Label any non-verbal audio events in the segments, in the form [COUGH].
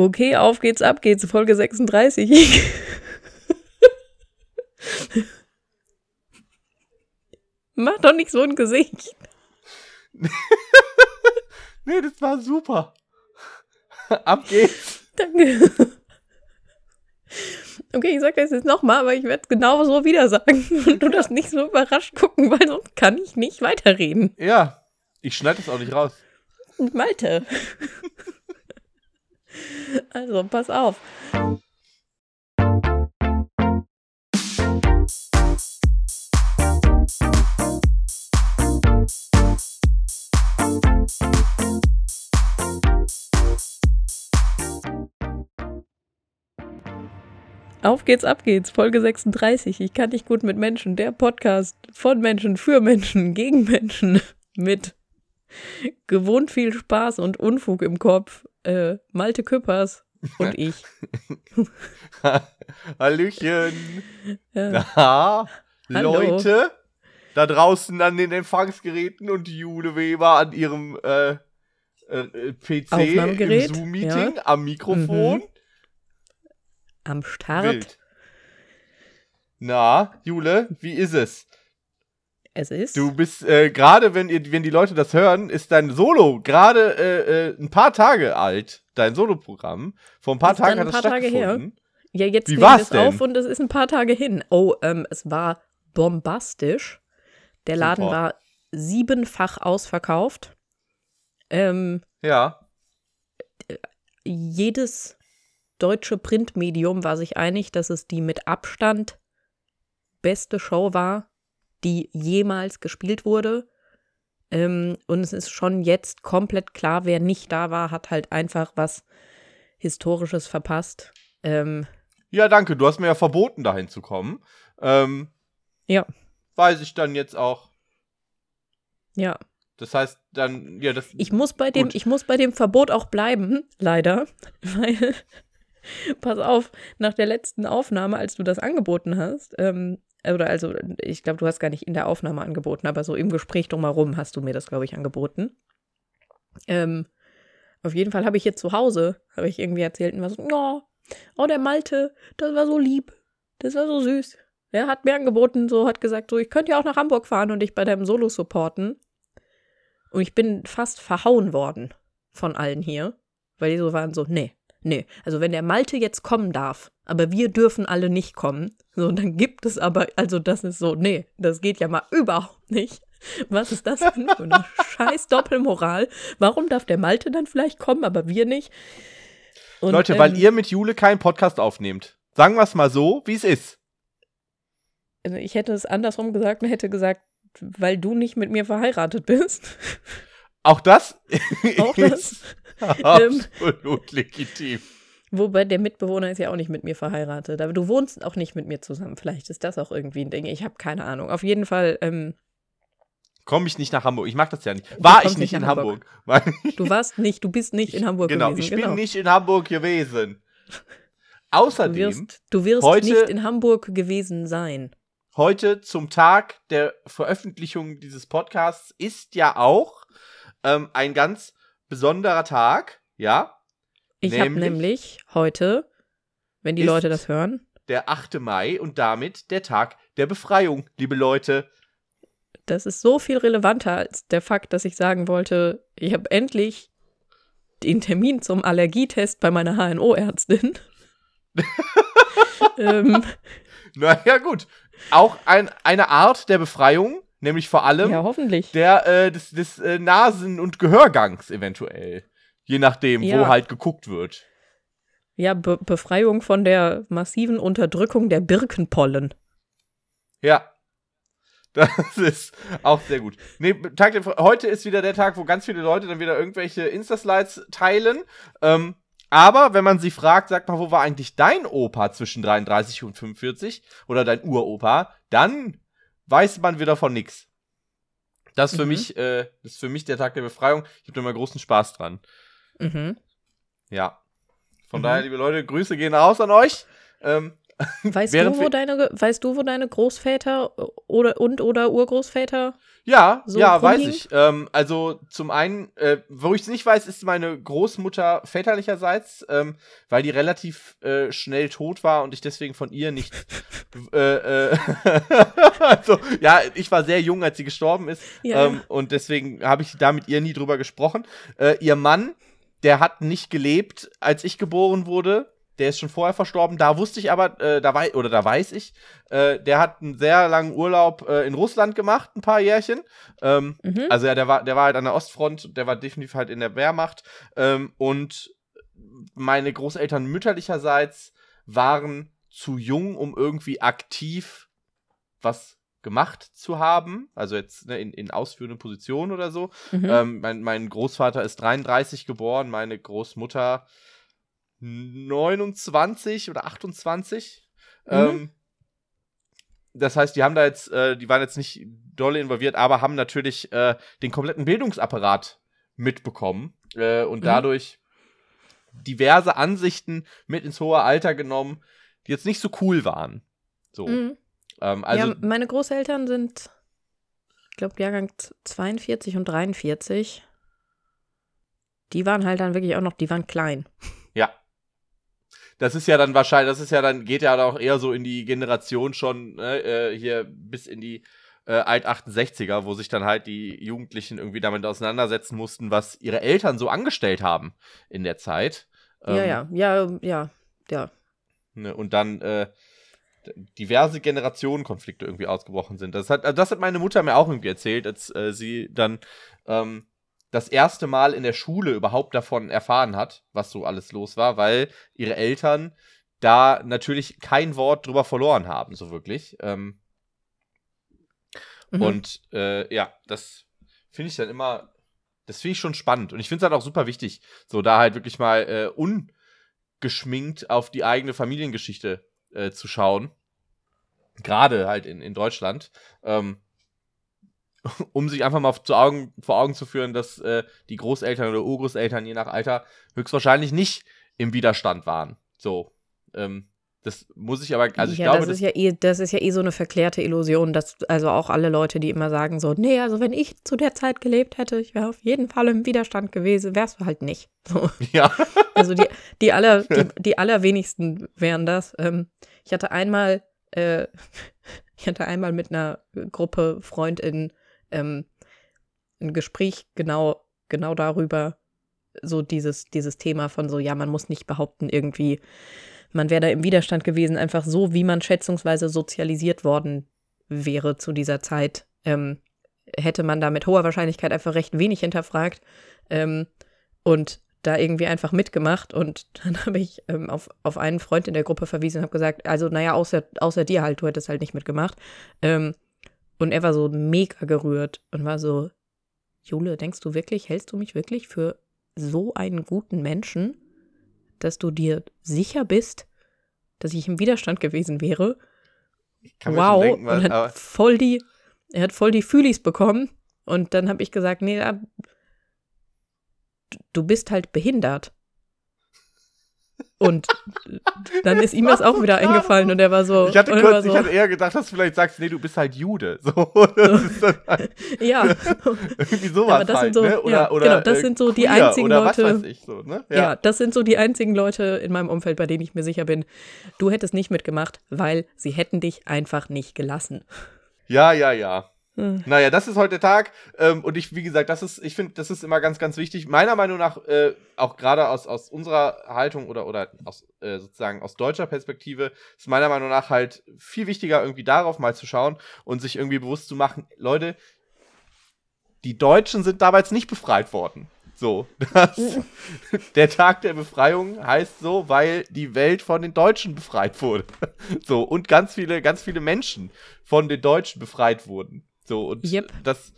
Okay, auf geht's, ab geht's, Folge 36. [LAUGHS] Mach doch nicht so ein Gesicht. [LAUGHS] nee, das war super. [LAUGHS] ab geht's. Danke. Okay, ich sag das jetzt nochmal, aber ich werde es genau so wieder sagen. Und du das nicht so überrascht gucken, weil sonst kann ich nicht weiterreden. Ja, ich schneide das auch nicht raus. Malte. [LAUGHS] also, pass auf. Auf geht's, ab geht's, Folge 36. Ich kann nicht gut mit Menschen. Der Podcast von Menschen, für Menschen, gegen Menschen. [LAUGHS] Mit gewohnt viel Spaß und Unfug im Kopf. Äh, Malte Küppers und [LAUGHS] ich. [LAUGHS] Hallöchen. [LAUGHS] Ja. Na, Leute, da draußen an den Empfangsgeräten und Jule Weber an ihrem äh, äh, PC im Zoom-Meeting ja. am Mikrofon. Mhm am Start. Wild. Na, Jule, wie ist es? Es ist. Du bist äh, gerade, wenn wenn die Leute das hören, ist dein Solo gerade äh, äh, ein paar Tage alt. Dein Solo-Programm. Vor ein paar ist Tagen hat es stattgefunden. Ja, jetzt wie war's es denn? auf und es ist ein paar Tage hin. Oh, ähm, es war bombastisch. Der Laden Super. war siebenfach ausverkauft. Ähm, ja. Jedes deutsche Printmedium war sich einig, dass es die mit Abstand beste Show war, die jemals gespielt wurde. Ähm, und es ist schon jetzt komplett klar, wer nicht da war, hat halt einfach was Historisches verpasst. Ähm, ja, danke. Du hast mir ja verboten, dahin zu kommen. Ähm, ja. Weiß ich dann jetzt auch. Ja. Das heißt, dann, ja, das. Ich muss bei dem, ich muss bei dem Verbot auch bleiben, leider, [LAUGHS] weil [LAUGHS] Pass auf, nach der letzten Aufnahme, als du das angeboten hast, ähm, oder also, ich glaube, du hast gar nicht in der Aufnahme angeboten, aber so im Gespräch drumherum hast du mir das, glaube ich, angeboten. Ähm, auf jeden Fall habe ich jetzt zu Hause, habe ich irgendwie erzählt und war so, oh, oh, der Malte, das war so lieb, das war so süß. Er hat mir angeboten, so hat gesagt, so, ich könnte ja auch nach Hamburg fahren und dich bei deinem Solo supporten. Und ich bin fast verhauen worden von allen hier, weil die so waren so, nee, Nee, also wenn der Malte jetzt kommen darf, aber wir dürfen alle nicht kommen, so, dann gibt es aber, also das ist so, nee, das geht ja mal überhaupt nicht. Was ist das denn für eine [LAUGHS] scheiß Doppelmoral? Warum darf der Malte dann vielleicht kommen, aber wir nicht? Und, Leute, ähm, weil ihr mit Jule keinen Podcast aufnehmt. Sagen wir es mal so, wie es ist. Also ich hätte es andersrum gesagt und hätte gesagt, weil du nicht mit mir verheiratet bist. Auch das? Auch das. [LAUGHS] [LAUGHS] Absolut legitim. Wobei der Mitbewohner ist ja auch nicht mit mir verheiratet. Aber du wohnst auch nicht mit mir zusammen. Vielleicht ist das auch irgendwie ein Ding. Ich habe keine Ahnung. Auf jeden Fall. Ähm, Komme ich nicht nach Hamburg. Ich mag das ja nicht. War ich nicht in Hamburg. Hamburg. [LAUGHS] du warst nicht, du bist nicht in Hamburg genau, gewesen. Ich genau, ich bin nicht in Hamburg gewesen. Außerdem. [LAUGHS] Du wirst, du wirst heute, nicht in Hamburg gewesen sein. Heute zum Tag der Veröffentlichung dieses Podcasts ist ja auch ähm, ein ganz besonderer Tag, ja. Ich habe nämlich heute, wenn die Leute das hören, der 8. Mai und damit der Tag der Befreiung, liebe Leute. Das ist so viel relevanter als der Fakt, dass ich sagen wollte, ich habe endlich den Termin zum Allergietest bei meiner HNO-Ärztin. [LAUGHS] ähm, naja, gut. Auch ein, eine Art der Befreiung, nämlich vor allem ja, hoffentlich. der äh, des, des äh, Nasen- und Gehörgangs eventuell. Je nachdem, ja. wo halt geguckt wird. Ja, Be Befreiung von der massiven Unterdrückung der Birkenpollen. Ja. [LAUGHS] Das ist auch sehr gut. Nee, Tag der, heute ist wieder der Tag, wo ganz viele Leute dann wieder irgendwelche Insta-Slides teilen. Ähm, aber wenn man sie fragt, sag mal, wo war eigentlich dein Opa zwischen 33 und 45 oder dein Uropa, dann weiß man wieder von nix. Das ist für mhm. mich, äh, das ist für mich der Tag der Befreiung. Ich habe da immer großen Spaß dran. Mhm. Ja. Von mhm. daher, liebe Leute, Grüße gehen raus an euch. Ähm, [LAUGHS] Weißt du, wo deine, weißt du, wo deine Großväter oder und oder Urgroßväter ja, so ja, weiß ich. Ähm, also zum einen, äh, wo ich es nicht weiß, ist meine Großmutter väterlicherseits, ähm, weil die relativ äh, schnell tot war und ich deswegen von ihr nicht. [LAUGHS] äh, äh [LAUGHS] also, ja, ich war sehr jung, als sie gestorben ist. Ja. Ähm, und deswegen habe ich da mit ihr nie drüber gesprochen. Äh, ihr Mann, der hat nicht gelebt, als ich geboren wurde der ist schon vorher verstorben. Da wusste ich aber, äh, da weiß, oder da weiß ich, äh, der hat einen sehr langen Urlaub äh, in Russland gemacht, ein paar Jährchen. Ähm, mhm. Also ja, der war, der war halt an der Ostfront, der war definitiv halt in der Wehrmacht. Ähm, und meine Großeltern mütterlicherseits waren zu jung, um irgendwie aktiv was gemacht zu haben, also jetzt ne, in, in ausführenden Positionen oder so. Mhm. Ähm, mein, mein Großvater ist 33 geboren, meine Großmutter 29 oder 28. Mhm. Ähm, das heißt, die haben da jetzt, äh, die waren jetzt nicht dolle involviert, aber haben natürlich äh, den kompletten Bildungsapparat mitbekommen äh, und mhm. dadurch diverse Ansichten mit ins hohe Alter genommen, die jetzt nicht so cool waren. So. Mhm. Ähm, also, ja, meine Großeltern sind, ich glaube, Jahrgang 42 und 43. Die waren halt dann wirklich auch noch, die waren klein. Das ist ja dann wahrscheinlich, das ist ja dann, geht ja auch eher so in die Generation schon, ne, äh, hier bis in die äh, Alt-68er, wo sich dann halt die Jugendlichen irgendwie damit auseinandersetzen mussten, was ihre Eltern so angestellt haben in der Zeit. Ähm, ja, ja, ja, ja, ja. Ne, und dann äh, diverse Generationenkonflikte irgendwie ausgebrochen sind. Das hat, das hat meine Mutter mir auch irgendwie erzählt, als äh, sie dann ähm, das erste Mal in der Schule überhaupt davon erfahren hat, was so alles los war, weil ihre Eltern da natürlich kein Wort drüber verloren haben, so wirklich. Ähm, mhm. Und äh, ja, das finde ich dann immer, das finde ich schon spannend. Und ich finde es halt auch super wichtig, so da halt wirklich mal äh, ungeschminkt auf die eigene Familiengeschichte äh, zu schauen. Gerade halt in, in Deutschland. Ähm, [LAUGHS] um sich einfach mal zu Augen, vor Augen zu führen, dass äh, die Großeltern oder Urgroßeltern je nach Alter höchstwahrscheinlich nicht im Widerstand waren. So. Ähm, das muss ich aber, also ich ja, glaube. Das ist, ja eh, das ist ja eh so eine verklärte Illusion, dass also auch alle Leute, die immer sagen so, nee, also wenn ich zu der Zeit gelebt hätte, ich wäre auf jeden Fall im Widerstand gewesen, wärst du halt nicht. [LAUGHS] So. Ja. Also die, die, aller, die, die allerwenigsten wären das. Ähm, ich hatte einmal, äh, [LAUGHS] ich hatte einmal mit einer Gruppe FreundInnen ähm, ein Gespräch genau, genau darüber, so dieses, dieses Thema von so, ja, man muss nicht behaupten, irgendwie, man wäre da im Widerstand gewesen, einfach so, wie man schätzungsweise sozialisiert worden wäre zu dieser Zeit, ähm, hätte man da mit hoher Wahrscheinlichkeit einfach recht wenig hinterfragt ähm, und da irgendwie einfach mitgemacht. Und [LAUGHS] dann habe ich ähm, auf, auf einen Freund in der Gruppe verwiesen und habe gesagt, also naja, außer, außer dir halt, du hättest halt nicht mitgemacht. Ähm, und er war so mega gerührt und war so, Jule, denkst du wirklich, hältst du mich wirklich für so einen guten Menschen, dass du dir sicher bist, dass ich im Widerstand gewesen wäre? wow, denken, was, und hat voll die, er hat voll die Fühlis bekommen. Und dann habe ich gesagt, nee, du bist halt behindert. Und dann ist ihm das auch wieder eingefallen und er war so. Ich hatte, kurz, so, ich hatte eher gedacht, dass du vielleicht sagst, nee, du bist halt Jude. So, [LAUGHS] halt ja. irgendwie sowas Aber das halt, sind so, ne? oder, ja, oder, genau, das äh, sind so die einzigen Leute. Ich, so, ne? ja. ja, das sind so die einzigen Leute in meinem Umfeld, bei denen ich mir sicher bin, du hättest nicht mitgemacht, weil sie hätten dich einfach nicht gelassen. Ja, ja, ja. Hm. Naja, das ist heute der Tag. Ähm, und ich, wie gesagt, das ist, ich finde, das ist immer ganz, ganz wichtig. Meiner Meinung nach, äh, auch gerade aus, aus unserer Haltung oder, oder aus, äh, sozusagen aus deutscher Perspektive, ist meiner Meinung nach halt viel wichtiger, irgendwie darauf mal zu schauen und sich irgendwie bewusst zu machen, Leute, die Deutschen sind damals nicht befreit worden. So, [LAUGHS] das, der Tag der Befreiung heißt so, weil die Welt von den Deutschen befreit wurde. [LAUGHS] So, und ganz viele, ganz viele Menschen von den Deutschen befreit wurden. So, und yep. das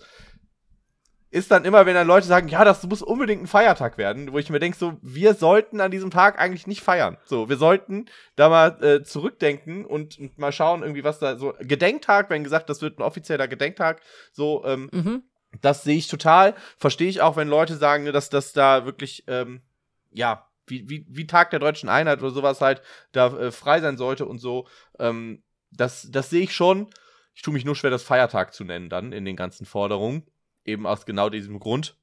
ist dann immer, wenn dann Leute sagen, ja, das muss unbedingt ein Feiertag werden, wo ich mir denke, so, wir sollten an diesem Tag eigentlich nicht feiern. So, wir sollten da mal äh, zurückdenken und, und, mal schauen, irgendwie, was da so. Gedenktag, wenn gesagt, das wird ein offizieller Gedenktag, so, ähm, mhm. das sehe ich total. Verstehe ich auch, wenn Leute sagen, dass das da wirklich, ähm, ja, wie, wie, wie Tag der deutschen Einheit oder sowas halt da äh, frei sein sollte und so. Ähm, das das sehe ich schon. Ich tue mich nur schwer, das Feiertag zu nennen dann in den ganzen Forderungen. Eben aus genau diesem Grund.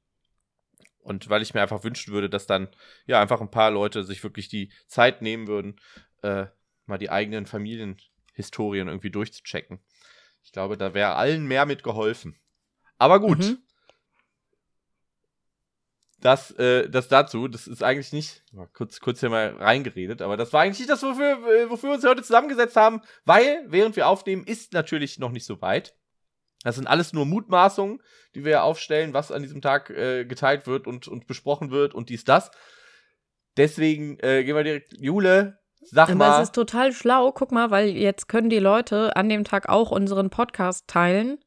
Und weil ich mir einfach wünschen würde, dass dann ja einfach ein paar Leute sich wirklich die Zeit nehmen würden, äh, mal die eigenen Familienhistorien irgendwie durchzuchecken. Ich glaube, da wäre allen mehr mit geholfen. Aber gut. Mhm. Das, äh, das dazu, das ist eigentlich nicht, kurz, kurz hier mal reingeredet, aber das war eigentlich nicht das, wofür, äh, wofür wir uns heute zusammengesetzt haben, weil, während wir aufnehmen, ist natürlich noch nicht so weit. Das sind alles nur Mutmaßungen, die wir aufstellen, was an diesem Tag äh, geteilt wird und, und besprochen wird und dies, das. Deswegen äh, gehen wir direkt, Jule, sag Aber mal. Aber es ist total schlau, guck mal, weil jetzt können die Leute an dem Tag auch unseren Podcast teilen.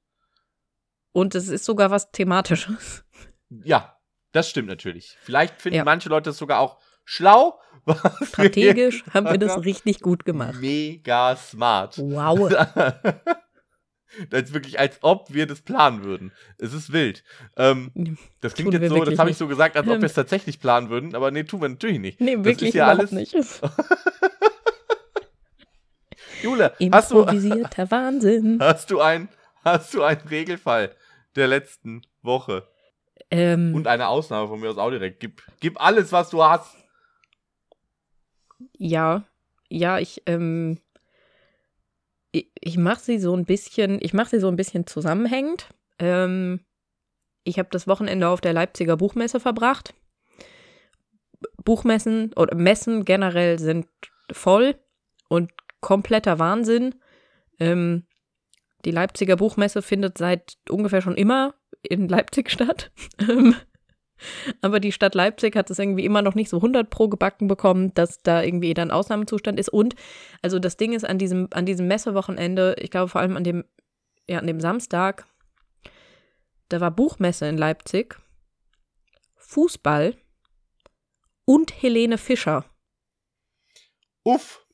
Und es ist sogar was Thematisches. Ja, das stimmt natürlich. Vielleicht finden ja. manche Leute es sogar auch schlau. [LAUGHS] Strategisch [LAUGHS] haben wir das richtig gut gemacht. Mega smart. Wow. [LAUGHS] Das ist wirklich, als ob wir das planen würden. Es ist wild. Ähm, das klingt jetzt so, das habe ich so gesagt, als ob wir es tatsächlich planen würden, aber nee, tun wir natürlich nicht. Nee, das wirklich ist ja alles nicht. Jule, hast du, Wahnsinn. Hast du, ein, hast du einen Regelfall der letzten Woche? Ähm, Und eine Ausnahme von mir aus auch direkt. Gib, gib alles, was du hast. Ja, ja, ich, ähm, ich, ich mache sie so ein bisschen, ich mache sie so ein bisschen zusammenhängend. Ähm, ich habe das Wochenende auf der Leipziger Buchmesse verbracht. Buchmessen oder Messen generell sind voll und kompletter Wahnsinn. Ähm, die Leipziger Buchmesse findet seit ungefähr schon immer in Leipzig statt. [LAUGHS] Ähm, aber die Stadt Leipzig hat es irgendwie immer noch nicht so 100 pro gebacken bekommen, dass da irgendwie dann Ausnahmezustand ist. Und also das Ding ist an diesem, an diesem Messewochenende, ich glaube vor allem an dem, ja, an dem Samstag, da war Buchmesse in Leipzig, Fußball und Helene Fischer. Uff.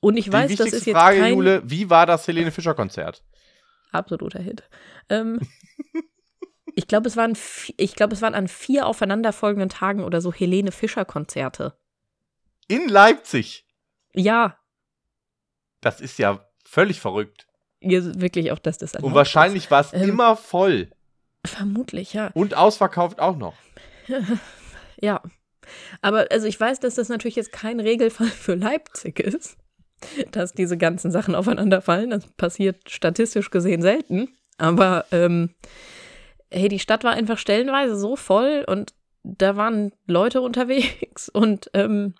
Und ich weiß, das ist jetzt Frage, kein... Jule, wie war das Helene Fischer Konzert? Absoluter Hit. Ähm, [LAUGHS] ich glaube, es waren, ich glaube, es waren an vier aufeinanderfolgenden Tagen oder so Helene Fischer Konzerte. In Leipzig. Ja. Das ist ja völlig verrückt. Ja, wirklich auch, dass das. Und wahrscheinlich war es ähm, immer voll. Vermutlich, ja. Und ausverkauft auch noch. [LAUGHS] ja. Aber also ich weiß, dass das natürlich jetzt kein Regelfall für Leipzig ist, dass diese ganzen Sachen aufeinander fallen. Das passiert statistisch gesehen selten. Aber ähm, hey, die Stadt war einfach stellenweise so voll und da waren Leute unterwegs [LAUGHS] und ähm,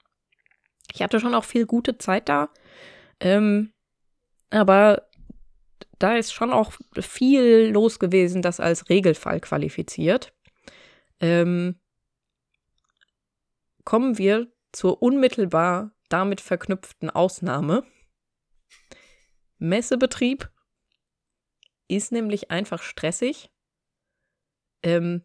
ich hatte schon auch viel gute Zeit da. Ähm, aber da ist schon auch viel los gewesen, das als Regelfall qualifiziert. Ähm, kommen wir zur unmittelbar damit verknüpften Ausnahme. Messebetrieb ist nämlich einfach stressig ähm,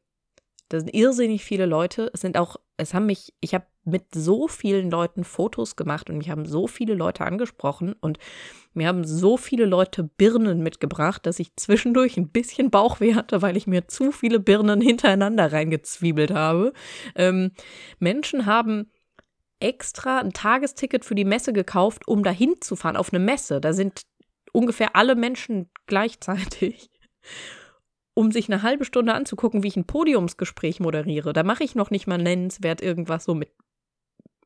da sind irrsinnig viele Leute. Es sind auch, es haben mich, ich habe mit so vielen Leuten Fotos gemacht und mich haben so viele Leute angesprochen und mir haben so viele Leute Birnen mitgebracht, dass ich zwischendurch ein bisschen Bauchweh hatte, weil ich mir zu viele Birnen hintereinander reingezwiebelt habe. Ähm, Menschen haben extra ein Tagesticket für die Messe gekauft, um dahin zu fahren, auf eine Messe. Da sind ungefähr alle Menschen gleichzeitig um sich eine halbe Stunde anzugucken, wie ich ein Podiumsgespräch moderiere. Da mache ich noch nicht mal nennenswert irgendwas so mit,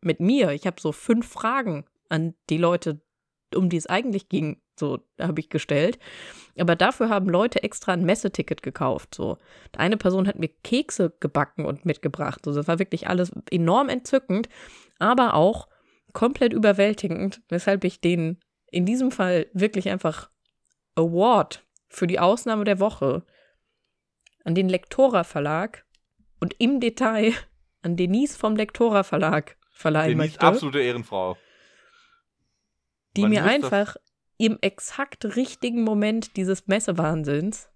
mit mir. Ich habe so fünf Fragen an die Leute, um die es eigentlich ging, so habe ich gestellt. Aber dafür haben Leute extra ein Messeticket gekauft. So. Eine Person hat mir Kekse gebacken und mitgebracht. So, das war wirklich alles enorm entzückend, aber auch komplett überwältigend, weshalb ich den in diesem Fall wirklich einfach Award für die Ausnahme der Woche an den Lektora Verlag und im Detail an Denise vom Lektora Verlag verleihen Denise, möchte. absolute Ehrenfrau. Die Man mir einfach im exakt richtigen Moment dieses Messewahnsinns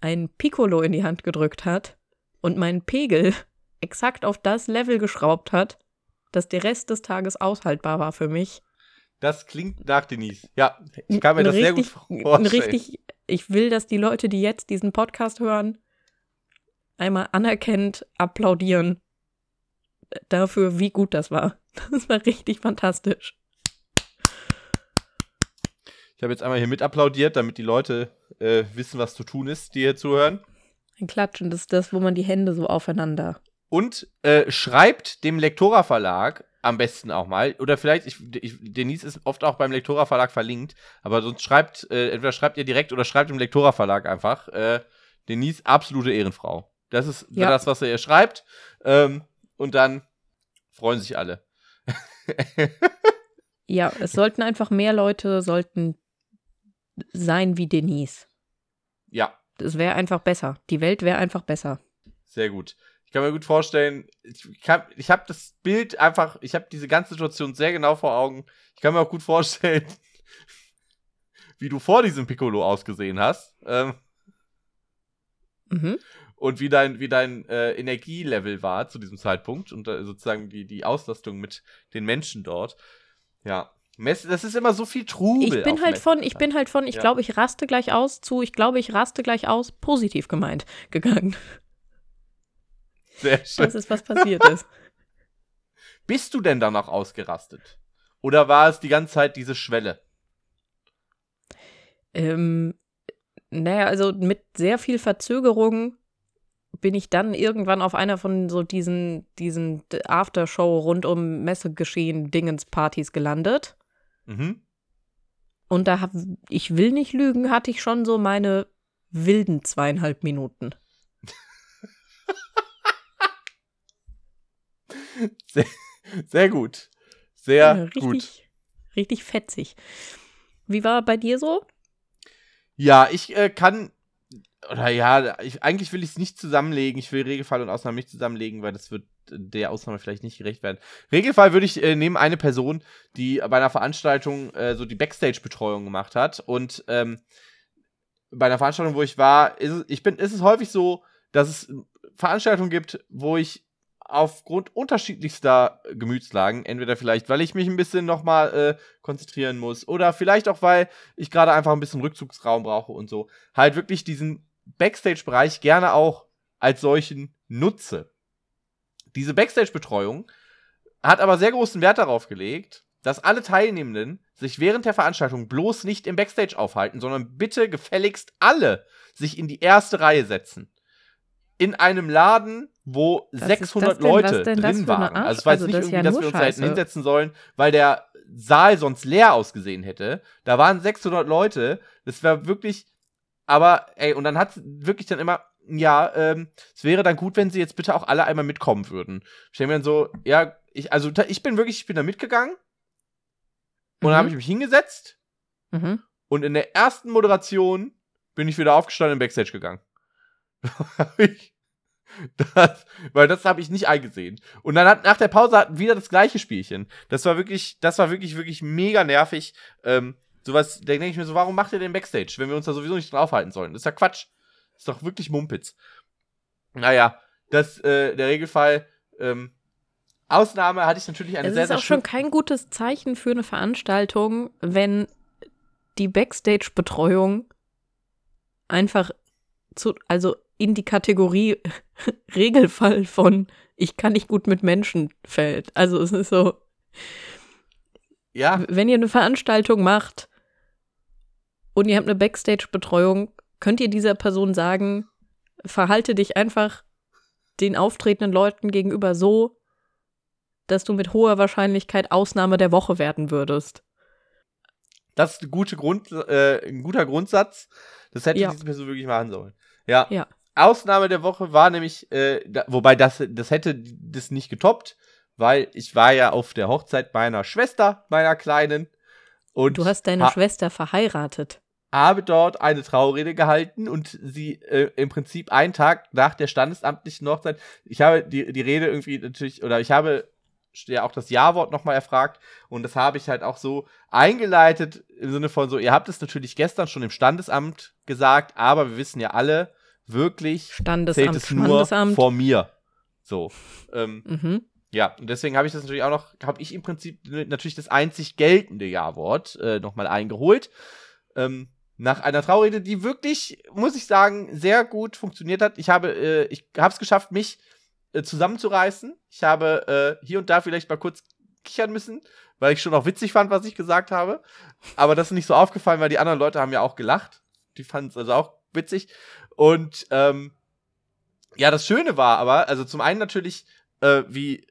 ein Piccolo in die Hand gedrückt hat und meinen Pegel [LAUGHS] exakt auf das Level geschraubt hat, dass der Rest des Tages aushaltbar war für mich. Das klingt nach Denise. Ja, ich kann mir das richtig, sehr gut vorstellen. Richtig, ich will, dass die Leute, die jetzt diesen Podcast hören, einmal anerkennend applaudieren. dafür, wie gut das war. [LAUGHS] Das war richtig fantastisch. Ich habe jetzt einmal hier mit applaudiert, damit die Leute äh, wissen, was zu tun ist, die hier zuhören. Ein Klatschen, das ist das, wo man die Hände so aufeinander. Und äh, schreibt dem Lektora Verlag am besten auch mal. Oder vielleicht, ich, ich, Denise ist oft auch beim Lektora Verlag verlinkt, aber sonst schreibt, äh, entweder schreibt ihr direkt oder schreibt dem Lektora Verlag einfach. Äh, Denise, absolute Ehrenfrau. Das ist ja. das, was er ihr schreibt. Ähm, und dann freuen sich alle. [LAUGHS] ja, es sollten einfach mehr Leute sollten sein wie Denise. Ja. Es wäre einfach besser. Die Welt wäre einfach besser. Sehr gut. Ich kann mir gut vorstellen, ich, kann, ich habe das Bild einfach, ich habe diese ganze Situation sehr genau vor Augen. Ich kann mir auch gut vorstellen, [LAUGHS] wie du vor diesem Piccolo ausgesehen hast. Ähm, mhm. Und wie dein, wie dein äh, Energielevel war zu diesem Zeitpunkt und äh, sozusagen die, die Auslastung mit den Menschen dort. Ja. das ist immer so viel Trubel. Ich bin halt von, ich bin halt von, ich ja. glaube, ich raste gleich aus zu, ich glaube, ich raste gleich aus, positiv gemeint, gegangen. Sehr schön. Das ist, was passiert ist. [LAUGHS] [LAUGHS] Bist du denn danach ausgerastet? Oder war es die ganze Zeit diese Schwelle? Ähm, naja, also mit sehr viel Verzögerung bin ich dann irgendwann auf einer von so diesen, diesen Aftershow rund um Messegeschehen Dingens-Partys gelandet. Mhm. Und da hab, ich will nicht lügen, hatte ich schon so meine wilden zweieinhalb Minuten. [LAUGHS] Sehr, sehr gut. Sehr ja, richtig, gut. Richtig fetzig. Wie war bei dir so? Ja, ich äh, kann, oder ja, ich, eigentlich will ich es nicht zusammenlegen. Ich will Regelfall und Ausnahme nicht zusammenlegen, weil das wird der Ausnahme vielleicht nicht gerecht werden. Regelfall würde ich äh, nehmen eine Person, die bei einer Veranstaltung äh, so die Backstage-Betreuung gemacht hat. Und ähm, bei einer Veranstaltung, wo ich war, ist ich bin, ist es häufig so, dass es Veranstaltungen gibt, wo ich aufgrund unterschiedlichster Gemütslagen, entweder vielleicht, weil ich mich ein bisschen nochmal äh, konzentrieren muss oder vielleicht auch, weil ich gerade einfach ein bisschen Rückzugsraum brauche und so, halt wirklich diesen Backstage-Bereich gerne auch als solchen nutze. Diese Backstage-Betreuung hat aber sehr großen Wert darauf gelegt, dass alle Teilnehmenden sich während der Veranstaltung bloß nicht im Backstage aufhalten, sondern bitte gefälligst alle sich in die erste Reihe setzen. In einem Laden, wo was 600 Leute drin waren. Also es war jetzt also nicht irgendwie, ja dass wir uns da hätten hinsetzen sollen, weil der Saal sonst leer ausgesehen hätte. Da waren 600 Leute. Das war wirklich, aber ey, und dann hat wirklich dann immer, ja, ähm, es wäre dann gut, wenn sie jetzt bitte auch alle einmal mitkommen würden. Stellen wir dann so, ja, ich, also ich bin wirklich, ich bin da mitgegangen. Und mhm. dann habe ich mich hingesetzt. Mhm. Und in der ersten Moderation bin ich wieder aufgestanden und Backstage gegangen. [LAUGHS] ich, das, weil das habe ich nicht eingesehen. Und dann hat nach der Pause hatten wieder das gleiche Spielchen. Das war wirklich, das war wirklich, wirklich mega nervig. Ähm, sowas, da denke ich mir so, warum macht ihr den Backstage, wenn wir uns da sowieso nicht draufhalten sollen? Das ist ja Quatsch. Das ist doch wirklich Mumpitz. Naja, das, äh, der Regelfall, ähm, Ausnahme hatte ich natürlich eine es sehr, sehr. Es ist auch schon kein gutes Zeichen für eine Veranstaltung, wenn die Backstage-Betreuung einfach zu, also in die Kategorie [LAUGHS] Regelfall von ich kann nicht gut mit Menschen fällt. Also es ist so. Ja. Wenn ihr eine Veranstaltung macht und ihr habt eine Backstage-Betreuung, könnt ihr dieser Person sagen, verhalte dich einfach den auftretenden Leuten gegenüber so, dass du mit hoher Wahrscheinlichkeit Ausnahme der Woche werden würdest. Das ist eine gute Grund, äh, ein guter Grundsatz. Das hätte ja. diese Person wirklich machen sollen. Ja. ja. Ausnahme der Woche war nämlich, äh, da, wobei das, das hätte das nicht getoppt, weil ich war ja auf der Hochzeit meiner Schwester, meiner Kleinen. Und du hast deine Schwester verheiratet. Habe dort eine Traurede gehalten und sie äh, im Prinzip einen Tag nach der standesamtlichen Hochzeit, ich habe die, die Rede irgendwie natürlich, oder ich habe ja auch das Ja-Wort nochmal erfragt und das habe ich halt auch so eingeleitet im Sinne von so, ihr habt es natürlich gestern schon im Standesamt gesagt, aber wir wissen ja alle, wirklich Standesamt, zählt es nur vor mir. So. Ähm, mhm. Ja, und deswegen habe ich das natürlich auch noch, habe ich im Prinzip natürlich das einzig geltende Ja-Wort äh, nochmal eingeholt. Ähm, nach einer Traurede, die wirklich, muss ich sagen, sehr gut funktioniert hat. Ich habe, äh, ich habe es geschafft, mich äh, zusammenzureißen. Ich habe äh, hier und da vielleicht mal kurz kichern müssen, weil ich schon auch witzig fand, was ich gesagt habe. Aber das ist nicht so aufgefallen, weil die anderen Leute haben ja auch gelacht. Die fanden es also auch witzig. Und ähm, ja, das Schöne war aber, also zum einen natürlich, äh, wie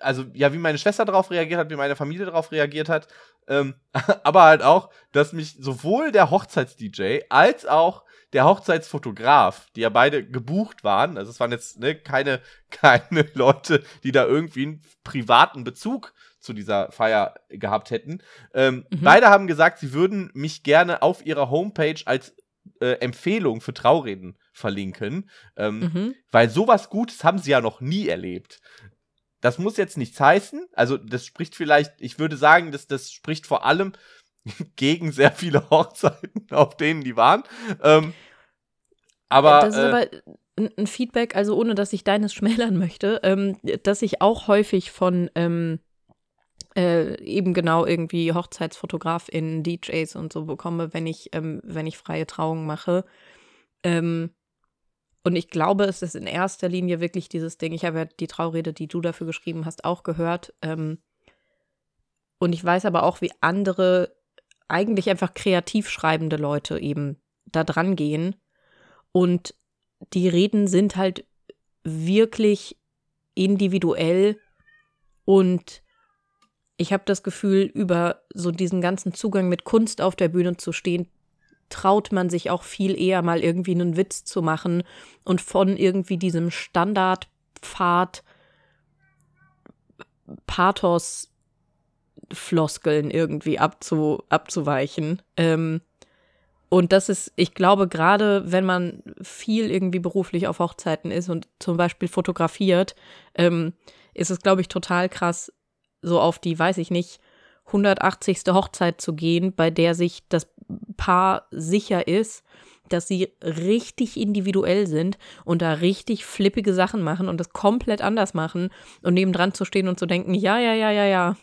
also ja, wie meine Schwester darauf reagiert hat, wie meine Familie darauf reagiert hat, ähm, [LAUGHS] aber halt auch, dass mich sowohl der Hochzeits-DJ als auch der Hochzeitsfotograf, die ja beide gebucht waren, also es waren jetzt ne, keine, [LAUGHS] keine Leute, die da irgendwie einen privaten Bezug zu dieser Feier gehabt hätten. Ähm, mhm. Beide haben gesagt, sie würden mich gerne auf ihrer Homepage als äh, Empfehlung für Traureden verlinken, ähm, mhm. weil sowas Gutes haben sie ja noch nie erlebt. Das muss jetzt nichts heißen. Also, das spricht vielleicht, ich würde sagen, dass das spricht vor allem [LAUGHS] gegen sehr viele [LAUGHS] Hochzeiten, auf denen die waren. Ähm, aber. Das ist äh, aber ein Feedback, also ohne dass ich deines [LAUGHS] schmälern möchte, ähm, dass ich auch häufig von ähm, äh, eben genau irgendwie HochzeitsfotografInnen, DJs und so bekomme, wenn ich, ähm, wenn ich freie Trauungen mache. Ähm, und ich glaube, es ist in erster Linie wirklich dieses Ding. Ich habe ja die Traurede, die du dafür geschrieben hast, auch gehört. Ähm, und ich weiß aber auch, wie andere eigentlich einfach kreativ schreibende Leute eben da dran gehen. Und die Reden sind halt wirklich individuell und ich habe das Gefühl, über so diesen ganzen Zugang mit Kunst auf der Bühne zu stehen, traut man sich auch viel eher mal irgendwie einen Witz zu machen und von irgendwie diesem Standardpfad Pathos Floskeln irgendwie abzu, abzuweichen. Ähm, und das ist, ich glaube, gerade wenn man viel irgendwie beruflich auf Hochzeiten ist und zum Beispiel fotografiert, ähm, ist es, glaube ich, total krass, so auf die, weiß ich nicht, 180. Hochzeit zu gehen, bei der sich das Paar sicher ist, dass sie richtig individuell sind und da richtig flippige Sachen machen und das komplett anders machen und nebendran zu stehen und zu denken, ja, ja, ja, ja, ja.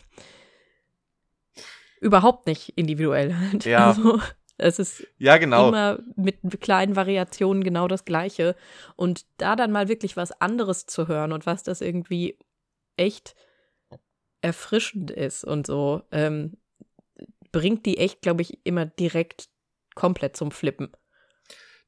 Überhaupt nicht individuell. [LAUGHS] Ja. Also, es ist ja, genau. immer mit kleinen Variationen genau das Gleiche. Und da dann mal wirklich was anderes zu hören und was das irgendwie echt erfrischend ist und so, ähm, bringt die echt, glaube ich, immer direkt komplett zum Flippen.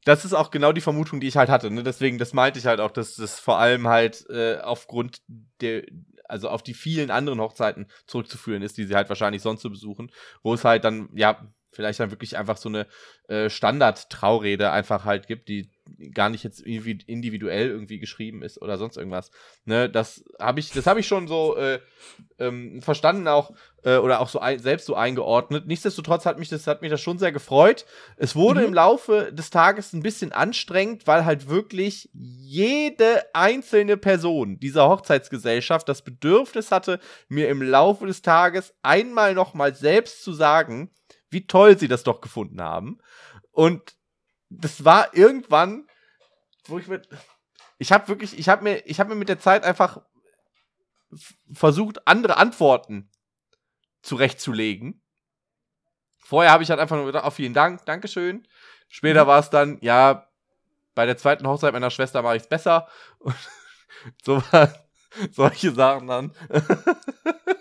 Das ist auch genau die Vermutung, die ich halt hatte. Ne? Deswegen, das meinte ich halt auch, dass das vor allem halt äh, aufgrund der, also auf die vielen anderen Hochzeiten zurückzuführen ist, die sie halt wahrscheinlich sonst so besuchen, wo es halt dann, ja, vielleicht dann wirklich einfach so eine äh, Standard-Traurede einfach halt gibt, die gar nicht jetzt individuell irgendwie geschrieben ist oder sonst irgendwas. Ne, das habe ich, das habe ich schon so äh, ähm, verstanden auch äh, oder auch so ein, selbst so eingeordnet. Nichtsdestotrotz hat mich das hat mich das schon sehr gefreut. Es wurde mhm. im Laufe des Tages ein bisschen anstrengend, weil halt wirklich jede einzelne Person dieser Hochzeitsgesellschaft das Bedürfnis hatte, mir im Laufe des Tages einmal noch mal selbst zu sagen, wie toll sie das doch gefunden haben. Und das war irgendwann, wo ich mit. Ich habe wirklich, ich habe mir, ich habe mir mit der Zeit einfach versucht, andere Antworten zurechtzulegen. Vorher habe ich halt einfach nur gedacht, oh, vielen Dank, Dankeschön. Später mhm. war es dann, ja, bei der zweiten Hochzeit meiner Schwester mache ich es besser. [LAUGHS] Und so war solche Sachen dann. [LAUGHS]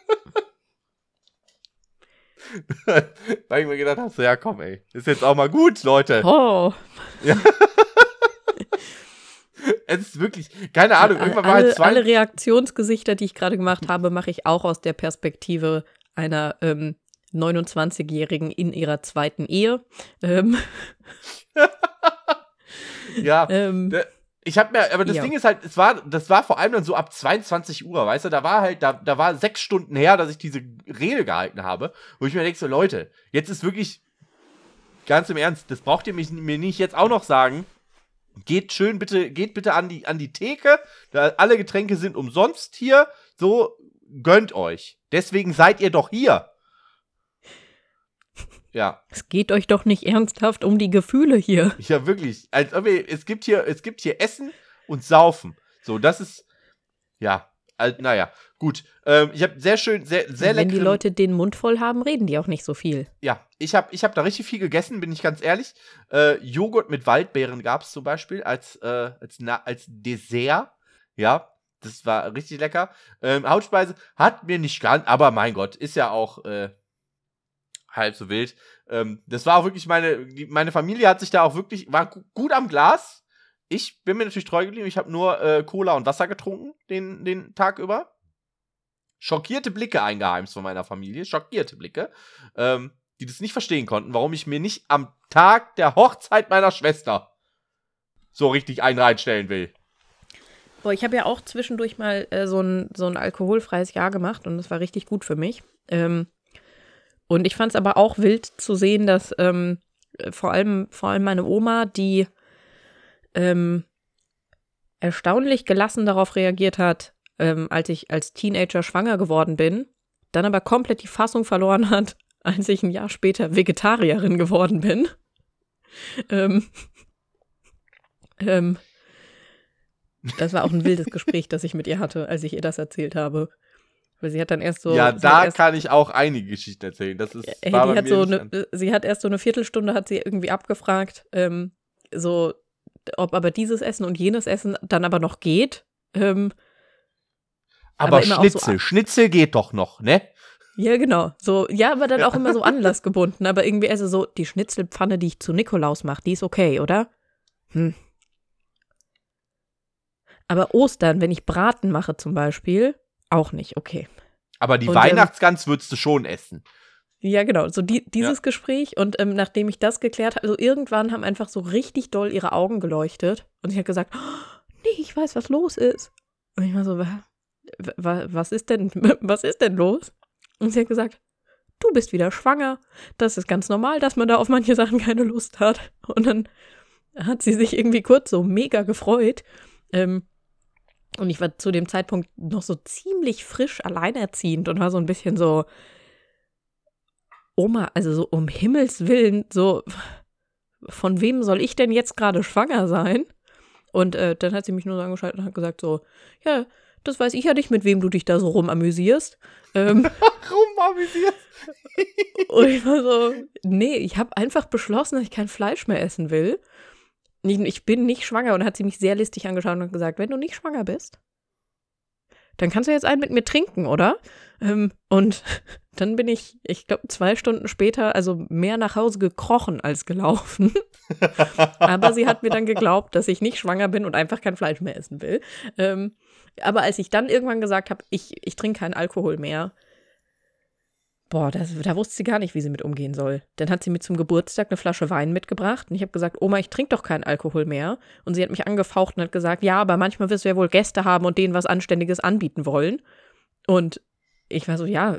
[LAUGHS] da habe ich mir gedacht, hast du, ja komm, ey, ist jetzt auch mal gut, Leute. Oh. Ja. [LAUGHS] es ist wirklich, keine Ahnung, irgendwann alle, war halt zwei. Alle Reaktionsgesichter, die ich gerade gemacht habe, mache ich auch aus der Perspektive einer ähm, 29-Jährigen in ihrer zweiten Ehe. Ähm. [LAUGHS] ja, ähm, ich habe mir, aber das ja. Ding ist halt, es war, das war vor allem dann so ab 22 Uhr, weißt du, da war halt, da, da war sechs Stunden her, dass ich diese Rede gehalten habe, wo ich mir denke, so Leute, jetzt ist wirklich, ganz im Ernst, das braucht ihr mich, mir nicht jetzt auch noch sagen. Geht schön bitte, geht bitte an die, an die Theke, da alle Getränke sind umsonst hier, so gönnt euch. Deswegen seid ihr doch hier. Ja. Es geht euch doch nicht ernsthaft um die Gefühle hier. Ja, wirklich. Als ob ihr, es gibt hier, es gibt hier Essen und Saufen. So, das ist, ja. Also, naja, gut. Ähm, ich habe sehr schön, sehr, sehr lecker. Wenn die Leute den Mund voll haben, reden die auch nicht so viel. Ja, ich habe ich hab da richtig viel gegessen, bin ich ganz ehrlich. Äh, Joghurt mit Waldbeeren gab es zum Beispiel als, äh, als, na, als Dessert. Ja, das war richtig lecker. Ähm, Hautspeise hat mir nicht ganz, aber mein Gott, ist ja auch äh, halb so wild. Ähm, das war auch wirklich meine, die, meine Familie hat sich da auch wirklich, war gut am Glas. Ich bin mir natürlich treu geblieben. Ich habe nur äh, Cola und Wasser getrunken den, den Tag über. Schockierte Blicke eingeheimst von meiner Familie. Schockierte Blicke. Ähm, die das nicht verstehen konnten, warum ich mir nicht am Tag der Hochzeit meiner Schwester so richtig einen reinstellen will. Boah, ich habe ja auch zwischendurch mal äh, so, ein, so ein alkoholfreies Jahr gemacht und das war richtig gut für mich. Ähm, und ich fand es aber auch wild zu sehen, dass ähm, vor, allem, vor allem meine Oma, die ähm, erstaunlich gelassen darauf reagiert hat, ähm, als ich als Teenager schwanger geworden bin, dann aber komplett die Fassung verloren hat, [LAUGHS] als ich ein Jahr später Vegetarierin geworden bin. [LAUGHS] ähm, ähm, das war auch ein wildes [LAUGHS] Gespräch, das ich mit ihr hatte, als ich ihr das erzählt habe. Weil sie hat dann erst so. Ja, da kann ich auch einige Geschichten erzählen. Das ist. Hey, die hat so eine, sie hat erst so eine Viertelstunde hat sie irgendwie abgefragt, ähm, so, ob aber dieses Essen und jenes Essen dann aber noch geht. Ähm, aber, aber Schnitzel, so, Schnitzel geht doch noch, ne? Ja, genau. So, ja, aber dann auch immer so anlassgebunden. Aber irgendwie, also so, die Schnitzelpfanne, die ich zu Nikolaus mache, die ist okay, oder? Hm. Aber Ostern, wenn ich Braten mache zum Beispiel, auch nicht, okay. Aber die und, ähm, Weihnachtsgans ähm, würdest du schon essen. Ja, genau. So die, dieses ja. Gespräch und ähm, nachdem ich das geklärt habe, also irgendwann haben einfach so richtig doll ihre Augen geleuchtet und sie hat gesagt, oh, nee, ich weiß, was los ist. Und ich war so, was ist denn, [LAUGHS] was ist denn los? Und sie hat gesagt, du bist wieder schwanger. Das ist ganz normal, dass man da auf manche Sachen keine Lust hat. Und dann hat sie sich irgendwie kurz so mega gefreut. Ähm, und ich war zu dem Zeitpunkt noch so ziemlich frisch alleinerziehend und war so ein bisschen so, Oma, also so um Himmels Willen, so, von wem soll ich denn jetzt gerade schwanger sein? Und äh, dann hat sie mich nur so angeschaltet und hat gesagt so, ja, das weiß ich ja nicht, mit wem du dich da so rumamüsierst. Ähm, [LAUGHS] rumamüsierst? und ich war so, nee, ich habe einfach beschlossen, dass ich kein Fleisch mehr essen will. Ich, bin nicht schwanger und hat sie mich sehr listig angeschaut und gesagt, wenn du nicht schwanger bist, dann kannst du jetzt einen mit mir trinken, oder? Ähm, und [LAUGHS] dann bin ich, ich glaube, zwei Stunden später, also mehr nach Hause gekrochen als gelaufen. [LAUGHS] aber sie hat mir dann geglaubt, dass ich nicht schwanger bin und einfach kein Fleisch mehr essen will. Ähm, aber als ich dann irgendwann gesagt habe, ich, ich trinke keinen Alkohol mehr, boah, das, da wusste sie gar nicht, wie sie mit umgehen soll. Dann hat sie mir zum Geburtstag eine Flasche Wein mitgebracht und ich habe gesagt, Oma, ich trinke doch keinen Alkohol mehr. Und sie hat mich angefaucht und hat gesagt, ja, aber manchmal wirst du ja wohl Gäste haben und denen was Anständiges anbieten wollen. Und ich war so, ja,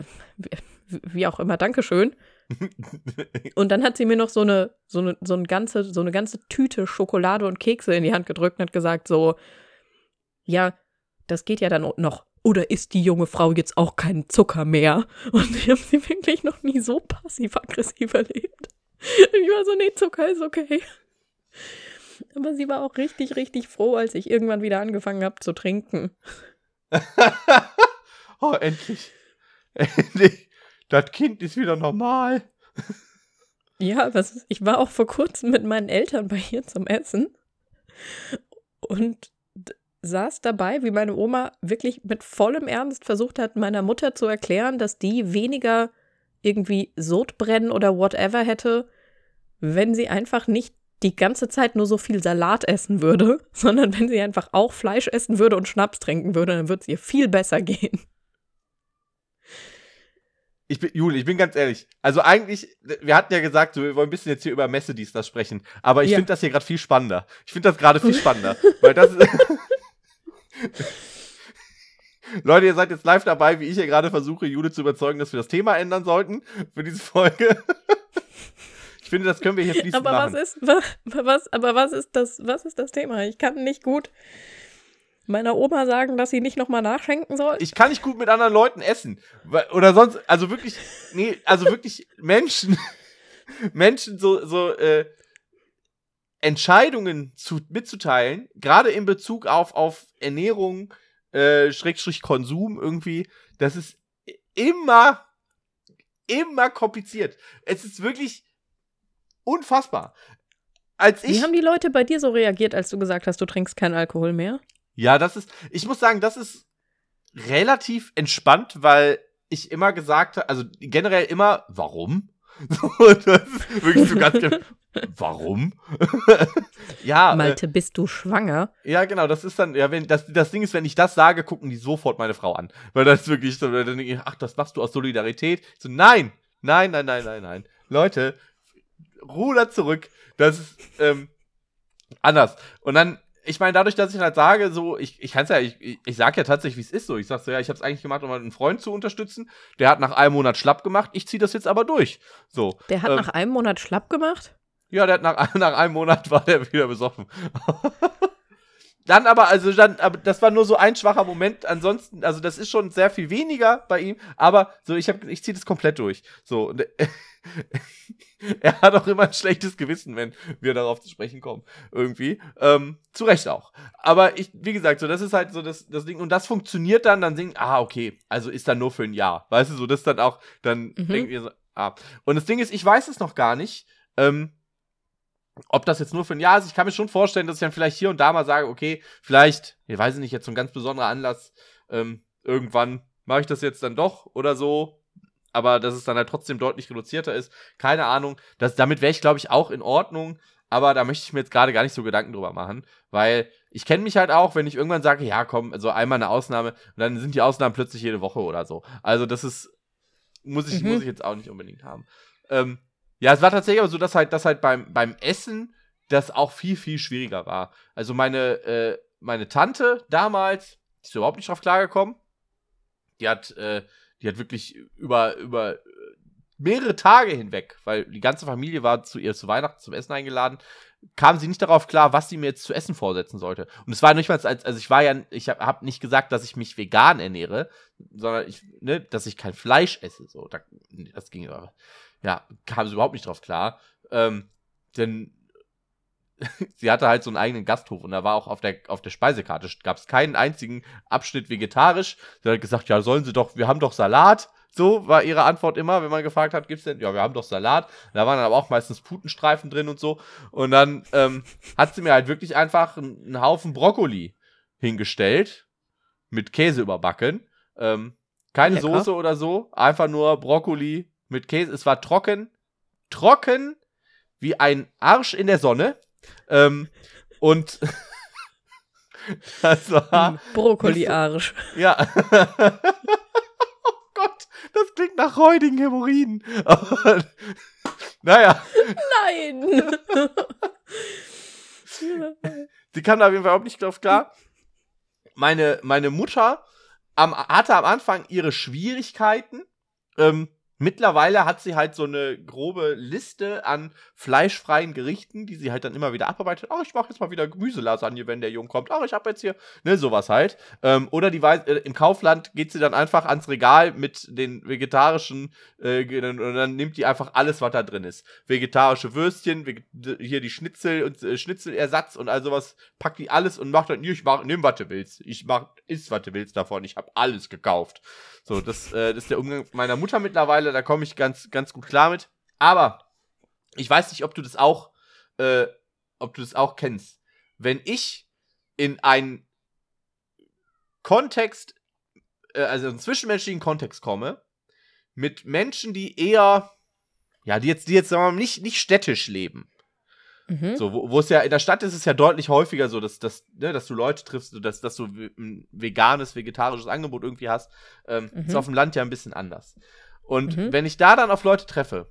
wie auch immer, Dankeschön. [LAUGHS] und dann hat sie mir noch so eine, so eine, so eine ganze, so eine ganze Tüte Schokolade und Kekse in die Hand gedrückt und hat gesagt so, ja, das geht ja dann noch. Oder isst die junge Frau jetzt auch keinen Zucker mehr? Und ich habe sie wirklich noch nie so passiv-aggressiv erlebt. Ich war so, nee, Zucker ist okay. Aber sie war auch richtig, richtig froh, als ich irgendwann wieder angefangen habe zu trinken. [LAUGHS] oh, endlich. [LAUGHS] Endlich. Das Kind ist wieder normal. Ja, was, ich war auch vor kurzem mit meinen Eltern bei ihr zum Essen. Und saß dabei, wie meine Oma wirklich mit vollem Ernst versucht hat, meiner Mutter zu erklären, dass die weniger irgendwie Sodbrennen oder whatever hätte, wenn sie einfach nicht die ganze Zeit nur so viel Salat essen würde, [LAUGHS] sondern wenn sie einfach auch Fleisch essen würde und Schnaps trinken würde, dann würde es ihr viel besser gehen. Ich bin, Juli, ich bin ganz ehrlich. Also eigentlich, wir hatten ja gesagt, wir wollen ein bisschen jetzt hier über Messe-Dies sprechen, aber ich ja. finde das hier gerade viel spannender. Ich finde das gerade viel [LAUGHS] spannender, weil das ist [LAUGHS] [LAUGHS] Leute, ihr seid jetzt live dabei, wie ich hier gerade versuche, Jule zu überzeugen, dass wir das Thema ändern sollten für diese Folge. [LAUGHS] ich finde, das können wir hier fließend aber machen. Was ist, was, aber was ist, das, was ist das Thema? Ich kann nicht gut meiner Oma sagen, dass sie nicht nochmal nachschenken soll. Ich kann nicht gut mit anderen Leuten essen. Oder sonst, also wirklich, nee, also wirklich Menschen, [LAUGHS] Menschen so, so, äh, Entscheidungen zu, mitzuteilen, gerade in Bezug auf, auf Ernährung, äh, Schrägstrich Konsum irgendwie, das ist immer, immer kompliziert. Es ist wirklich unfassbar. Als ich, Wie haben die Leute bei dir so reagiert, als du gesagt hast, du trinkst keinen Alkohol mehr? ja, das ist, ich muss sagen, das ist relativ entspannt, weil ich immer gesagt habe, also generell immer, warum? [LAUGHS] So, das ist wirklich so ganz, [LAUGHS] warum? [LAUGHS] ja, äh, Malte, bist du schwanger? Ja, genau, das ist dann, ja, wenn, das, das Ding ist, wenn ich das sage, gucken die sofort meine Frau an. Weil das ist wirklich so, dann denke ich, ach, das machst du aus Solidarität. So, nein, nein, nein, nein, nein, nein. Leute, ruder zurück. Das ist, ähm, anders. Und dann, ich meine, dadurch, dass ich halt sage, so, ich, ich kann es ja, ich, ich, ich sag ja tatsächlich, wie es ist so. Ich sag so, ja, ich habe es eigentlich gemacht, um einen Freund zu unterstützen. Der hat nach einem Monat schlapp gemacht, ich ziehe das jetzt aber durch. So. Der hat ähm, nach einem Monat schlapp gemacht? Ja, der hat nach, [LAUGHS] nach einem Monat war der wieder besoffen. [LAUGHS] dann aber, also dann, aber das war nur so ein schwacher Moment. Ansonsten, also das ist schon sehr viel weniger bei ihm, aber so, ich habe, ich ziehe das komplett durch. So, und, [LAUGHS] er hat auch immer ein schlechtes Gewissen, wenn wir darauf zu sprechen kommen. Irgendwie. Ähm, zu Recht auch. Aber ich, wie gesagt, so, das ist halt so das, das Ding. Und das funktioniert dann, dann denken, ah, okay, also ist dann nur für ein Jahr. Weißt du, so, das dann auch, dann Mhm. denken wir so, ah. Und das Ding ist, ich weiß es noch gar nicht. Ähm, ob das jetzt nur für ein Jahr ist, ich kann mir schon vorstellen, dass ich dann vielleicht hier und da mal sage, okay, vielleicht, ich weiß nicht, jetzt so ein ganz besonderer Anlass, ähm, irgendwann mache ich das jetzt dann doch oder so, aber dass es dann halt trotzdem deutlich reduzierter ist, keine Ahnung. Das, damit wäre ich, glaube ich, auch in Ordnung, aber da möchte ich mir jetzt gerade gar nicht so Gedanken drüber machen, weil ich kenne mich halt auch, wenn ich irgendwann sage, ja, komm, so einmal eine Ausnahme, und dann sind die Ausnahmen plötzlich jede Woche oder so. Also das ist, muss ich, Mhm. muss ich jetzt auch nicht unbedingt haben. Ähm, ja, es war tatsächlich aber so, dass halt, dass halt beim, beim Essen das auch viel, viel schwieriger war. Also meine, äh, meine Tante damals, die ist überhaupt nicht drauf klargekommen. Die hat, äh, die hat wirklich über, über äh, mehrere Tage hinweg, weil die ganze Familie war zu ihr zu Weihnachten zum Essen eingeladen, kam sie nicht darauf klar, was sie mir jetzt zu essen vorsetzen sollte. Und es war nicht mal, als, also ich war ja, ich habe hab nicht gesagt, dass ich mich vegan ernähre, sondern ich, ne, dass ich kein Fleisch esse. So, da, das ging aber. Ja, kam sie überhaupt nicht drauf klar. Ähm, denn [LAUGHS] sie hatte halt so einen eigenen Gasthof und da war auch auf der, auf der Speisekarte, gab es keinen einzigen Abschnitt vegetarisch. Sie hat gesagt, ja, sollen sie doch, wir haben doch Salat. So war ihre Antwort immer, wenn man gefragt hat, gibt's denn? Ja, wir haben doch Salat. Da waren dann aber auch meistens Putenstreifen drin und so. Und dann ähm, hat sie mir halt wirklich einfach einen, Haufen Brokkoli hingestellt, mit Käse überbacken. Ähm, keine Lecker. Soße oder so, einfach nur Brokkoli mit Käse. Es war trocken, trocken wie ein Arsch in der Sonne. Ähm, und [LAUGHS] das war, Brokkoli-Arsch. ja. [LAUGHS] oh Gott, das klingt nach räudigen Hämorrhoiden. [LAUGHS] Naja, Nein! sie kam da auf jeden Fall überhaupt nicht drauf klar. Meine, meine Mutter am, hatte am Anfang ihre Schwierigkeiten. Ähm, mittlerweile hat sie halt so eine grobe Liste an fleischfreien Gerichten, die sie halt dann immer wieder abarbeitet. Ach, ich mache jetzt mal wieder Gemüselasagne, wenn der Jung kommt. Ach, ich habe jetzt hier, ne, sowas halt. Ähm, oder die weiß, äh, im Kaufland geht sie dann einfach ans Regal mit den vegetarischen äh, und dann nimmt die einfach alles, was da drin ist. Vegetarische Würstchen, vege hier die Schnitzel und äh, Schnitzelersatz und all sowas, packt die alles und macht dann, ich mach, nimm, was du willst. Ich mach, iss, was du willst davon. Ich habe alles gekauft. So, das, äh, das ist der Umgang meiner Mutter mittlerweile, da komme ich ganz, ganz gut klar mit. Aber ich weiß nicht, ob du das auch, äh, ob du das auch kennst. Wenn ich in einen Kontext, äh, also einen zwischenmenschlichen Kontext komme, mit Menschen, die eher, ja, die jetzt, die jetzt, sagen wir mal, nicht, nicht städtisch leben. Mhm. So, wo, wo es ja, in der Stadt ist es ja deutlich häufiger so, dass, dass, ne, dass du Leute triffst, dass, dass du ein veganes, vegetarisches Angebot irgendwie hast. Ähm, Mhm. Ist auf dem Land ja ein bisschen anders. Und Mhm. wenn ich da dann auf Leute treffe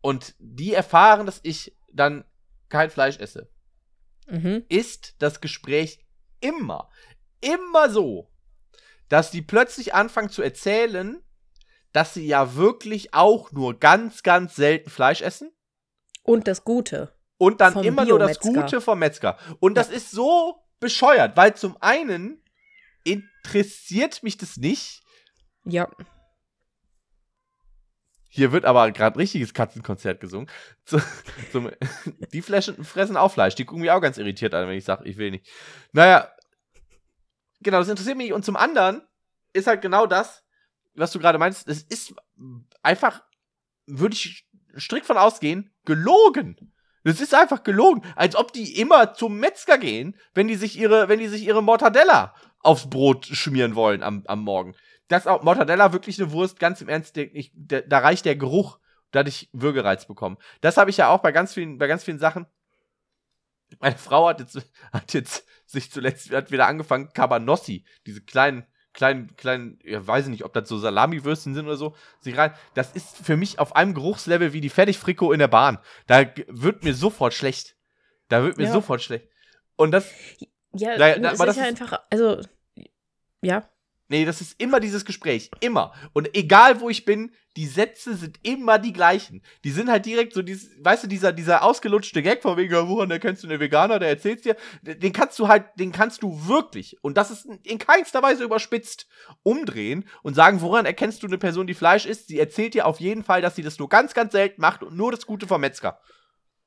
und die erfahren, dass ich dann kein Fleisch esse, Mhm. ist das Gespräch immer, immer so, dass die plötzlich anfangen zu erzählen, dass sie ja wirklich auch nur ganz, ganz selten Fleisch essen. Und das Gute. Und dann immer nur das. Gute vom Metzger. Und das ist so bescheuert, weil zum einen interessiert mich das nicht. Ja. Hier wird aber gerade richtiges Katzenkonzert gesungen. [LAUGHS] Zu, zum, die Flaschen, fressen auch Fleisch. Die gucken mich auch ganz irritiert an, wenn ich sage, ich will nicht. Naja. genau, das interessiert mich. Und zum anderen ist halt genau das, was du gerade meinst, es ist einfach, würde ich strikt von ausgehen, gelogen. Das ist einfach gelogen. Als ob die immer zum Metzger gehen, wenn die sich ihre, wenn die sich ihre Mortadella aufs Brot schmieren wollen am, am Morgen. Das ist auch Mortadella wirklich eine Wurst, ganz im Ernst, ich, der, da reicht der Geruch, da hatte ich Würgereiz bekommen. Das habe ich ja auch bei ganz vielen, bei ganz vielen Sachen. Meine Frau hat jetzt, hat jetzt sich zuletzt hat wieder angefangen, Cabanossi, diese kleinen, kleinen, kleinen, ja, weiß ich nicht, ob das so Salamiwürstchen sind oder so, sich rein. Das ist für mich auf einem Geruchslevel wie die Fertigfrikot in der Bahn. Da wird mir sofort schlecht. Da wird mir ja. sofort schlecht. Und das. Ja, da, da, das ist ja einfach, also, ja. Nee, das ist immer dieses Gespräch. Immer. Und egal wo ich bin, die Sätze sind immer die gleichen. Die sind halt direkt so, dieses, weißt du, dieser, dieser ausgelutschte Gag von wegen, woran erkennst du einen Veganer, der erzählt's dir, den kannst du halt, den kannst du wirklich, und das ist in keinster Weise überspitzt, umdrehen und sagen, woran erkennst du eine Person, die Fleisch isst? Sie erzählt dir auf jeden Fall, dass sie das nur ganz, ganz selten macht und nur das Gute vom Metzger.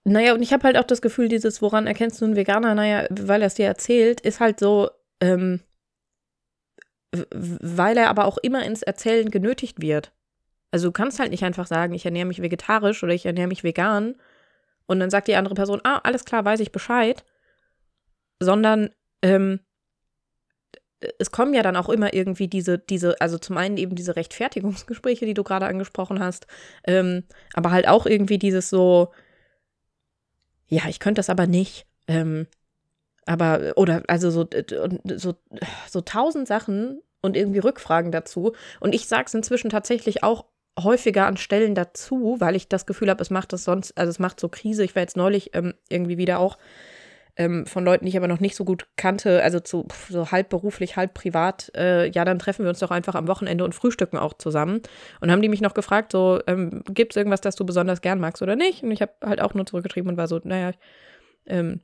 Naja, und ich habe halt auch das Gefühl, dieses, woran erkennst du einen Veganer, naja, weil er es dir erzählt, ist halt so, ähm, weil er aber auch immer ins Erzählen genötigt wird. Also du kannst halt nicht einfach sagen, ich ernähre mich vegetarisch oder ich ernähre mich vegan und dann sagt die andere Person, ah, alles klar, weiß ich Bescheid, sondern ähm, es kommen ja dann auch immer irgendwie diese, diese, also zum einen eben diese Rechtfertigungsgespräche, die du gerade angesprochen hast, ähm, aber halt auch irgendwie dieses so, ja, ich könnte das aber nicht. Ähm, aber, oder, also so, so, so tausend Sachen und irgendwie Rückfragen dazu. Und ich sage es inzwischen tatsächlich auch häufiger an Stellen dazu, weil ich das Gefühl habe, es macht das sonst, also es macht so Krise. Ich war jetzt neulich ähm, irgendwie wieder auch ähm, von Leuten, die ich aber noch nicht so gut kannte, also zu, so halb beruflich, halb privat, äh, ja, dann treffen wir uns doch einfach am Wochenende und frühstücken auch zusammen. Und haben die mich noch gefragt, so, ähm, gibt es irgendwas, das du besonders gern magst oder nicht? Und ich habe halt auch nur zurückgeschrieben und war so, naja, ähm,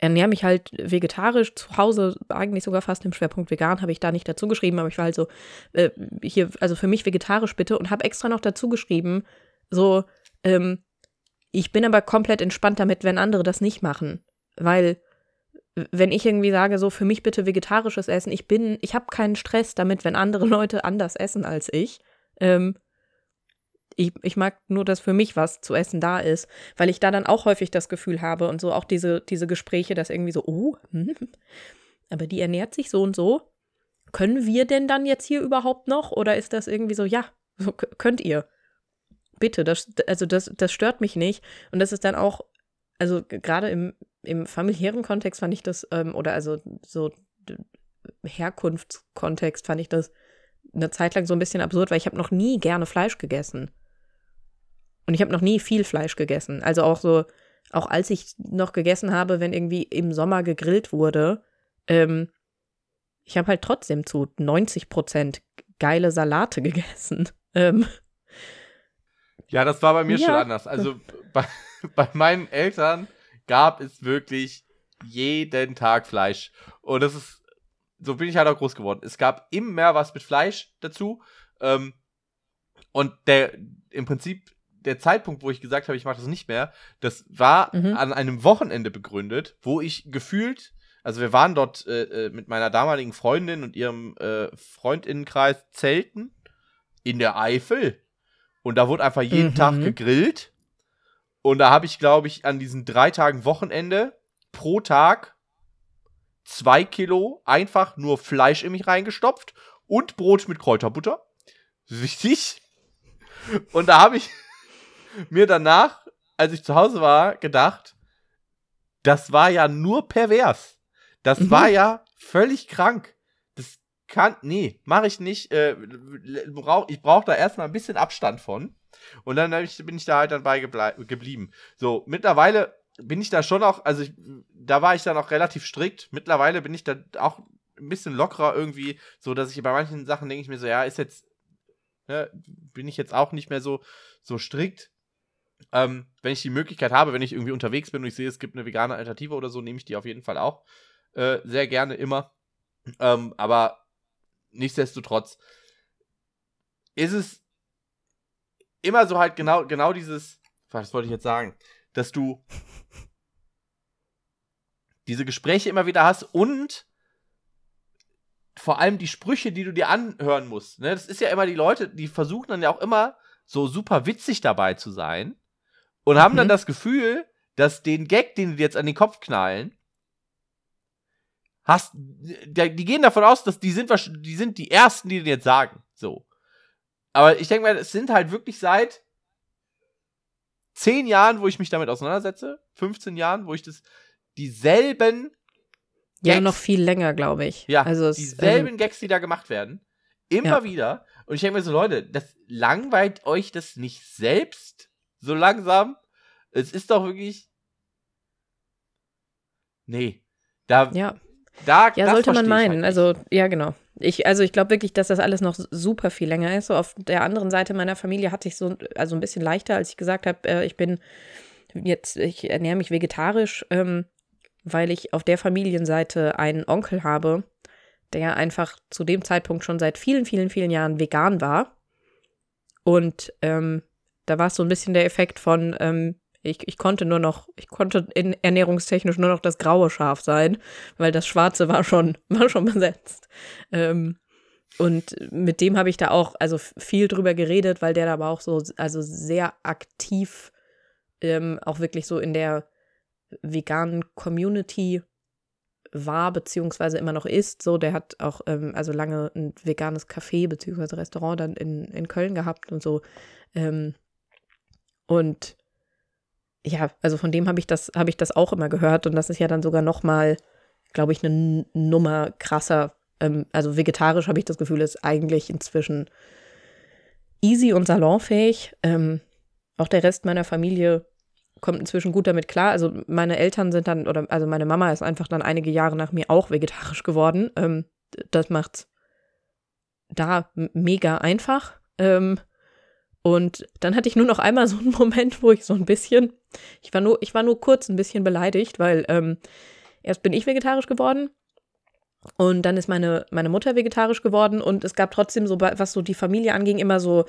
ernähre mich halt vegetarisch, zu Hause eigentlich sogar fast im Schwerpunkt vegan, habe ich da nicht dazu geschrieben, aber ich war halt so, äh, hier, also für mich vegetarisch bitte und habe extra noch dazu geschrieben, so, ähm, ich bin aber komplett entspannt damit, wenn andere das nicht machen, weil wenn ich irgendwie sage, so für mich bitte vegetarisches Essen, ich bin, ich habe keinen Stress damit, wenn andere [LAUGHS] Leute anders essen als ich. Ähm, ich, ich mag nur, dass für mich was zu essen da ist, weil ich da dann auch häufig das Gefühl habe und so auch diese, diese Gespräche, dass irgendwie so, oh, hm, aber die ernährt sich so und so. Können wir denn dann jetzt hier überhaupt noch? Oder ist das irgendwie so, ja, so könnt ihr. Bitte, das, also das, das stört mich nicht. Und das ist dann auch, also gerade im, im familiären Kontext fand ich das, ähm, oder also so Herkunftskontext fand ich das eine Zeit lang so ein bisschen absurd, weil ich habe noch nie gerne Fleisch gegessen. Und ich habe noch nie viel Fleisch gegessen. Also auch so, auch als ich noch gegessen habe, wenn irgendwie im Sommer gegrillt wurde, ähm, ich habe halt trotzdem zu 90 Prozent geile Salate [LAUGHS] gegessen. Ähm, ja, das war bei mir ja. schon anders. Also bei, [LAUGHS] bei meinen Eltern gab es wirklich jeden Tag Fleisch. Und das ist, so bin ich halt auch groß geworden. Es gab immer was mit Fleisch dazu. Ähm, und der, im Prinzip der Zeitpunkt, wo ich gesagt habe, ich mache das nicht mehr, das war mhm. an einem Wochenende begründet, wo ich gefühlt, also wir waren dort äh, äh, mit meiner damaligen Freundin und ihrem äh, Freundinnenkreis zelten in der Eifel. Und da wurde einfach jeden mhm. Tag gegrillt. Und da habe ich, glaube ich, an diesen drei Tagen Wochenende pro Tag zwei Kilo einfach nur Fleisch in mich reingestopft und Brot mit Kräuterbutter. Wichtig. Und da habe ich mir danach, als ich zu Hause war, gedacht, das war ja nur pervers. Das mhm. war ja völlig krank. Das kann, nee, mache ich nicht. Äh, brauch, ich brauche da erstmal ein bisschen Abstand von. Und dann ich, bin ich da halt dann bei geblieben. So, mittlerweile bin ich da schon auch, also ich, da war ich dann auch relativ strikt. Mittlerweile bin ich da auch ein bisschen lockerer irgendwie, so dass ich bei manchen Sachen denke ich mir so, ja, ist jetzt, ne, bin ich jetzt auch nicht mehr so, so strikt. Ähm, wenn ich die Möglichkeit habe, wenn ich irgendwie unterwegs bin und ich sehe, es gibt eine vegane Alternative oder so, nehme ich die auf jeden Fall auch äh, sehr gerne immer. Ähm, aber nichtsdestotrotz ist es immer so halt genau, genau dieses, was wollte ich jetzt sagen, dass du diese Gespräche immer wieder hast und vor allem die Sprüche, die du dir anhören musst. Ne? Das ist ja immer die Leute, die versuchen dann ja auch immer so super witzig dabei zu sein und haben dann mhm. das Gefühl, dass den Gag, den die jetzt an den Kopf knallen, hast, die gehen davon aus, dass die sind, die sind die ersten, die den jetzt sagen. So. Aber ich denke mal, es sind halt wirklich seit zehn Jahren, wo ich mich damit auseinandersetze, 15 Jahren, wo ich das dieselben ja, Gags, noch viel länger, glaube ich. Ja, also es, dieselben ähm, Gags, die da gemacht werden. Immer ja. wieder. Und ich denke mir so, Leute, das langweilt euch das nicht selbst so langsam? Es ist doch wirklich. Nee. Da. Ja. Da, ja, sollte man meinen. Halt also, ja, genau. Ich, also ich glaube wirklich, dass das alles noch super viel länger ist. So auf der anderen Seite meiner Familie hatte ich so, also ein bisschen leichter, als ich gesagt habe, äh, ich bin jetzt, ich ernähre mich vegetarisch. Ähm, weil ich auf der Familienseite einen Onkel habe, der einfach zu dem Zeitpunkt schon seit vielen, vielen, vielen Jahren vegan war. Und ähm, da war es so ein bisschen der Effekt von, ähm, ich, ich konnte nur noch, ich konnte in, ernährungstechnisch nur noch das graue Schaf sein, weil das schwarze war schon, [LAUGHS] war schon besetzt. Ähm, und mit dem habe ich da auch also viel drüber geredet, weil der da aber auch so, also sehr aktiv ähm, auch wirklich so in der veganen Community war, beziehungsweise immer noch ist. So, der hat auch ähm, also lange ein veganes Café beziehungsweise Restaurant dann in, in Köln gehabt und so. Ähm, und ja, also von dem habe ich das, habe ich das auch immer gehört. Und das ist ja dann sogar nochmal, glaube ich, eine Nummer krasser. Ähm, also vegetarisch habe ich das Gefühl, ist eigentlich inzwischen easy und salonfähig. Ähm, auch der Rest meiner Familie kommt inzwischen gut damit klar. Also meine Eltern sind dann, oder also meine Mama ist einfach dann einige Jahre nach mir auch vegetarisch geworden. Ähm, das macht's da mega einfach. Ähm, und dann hatte ich nur noch einmal [LAUGHS] so einen Moment, wo ich so ein bisschen, ich war nur, ich war nur kurz ein bisschen beleidigt, weil ähm, erst bin ich vegetarisch geworden und dann ist meine, meine Mutter vegetarisch geworden und es gab trotzdem so, was so die Familie anging, immer so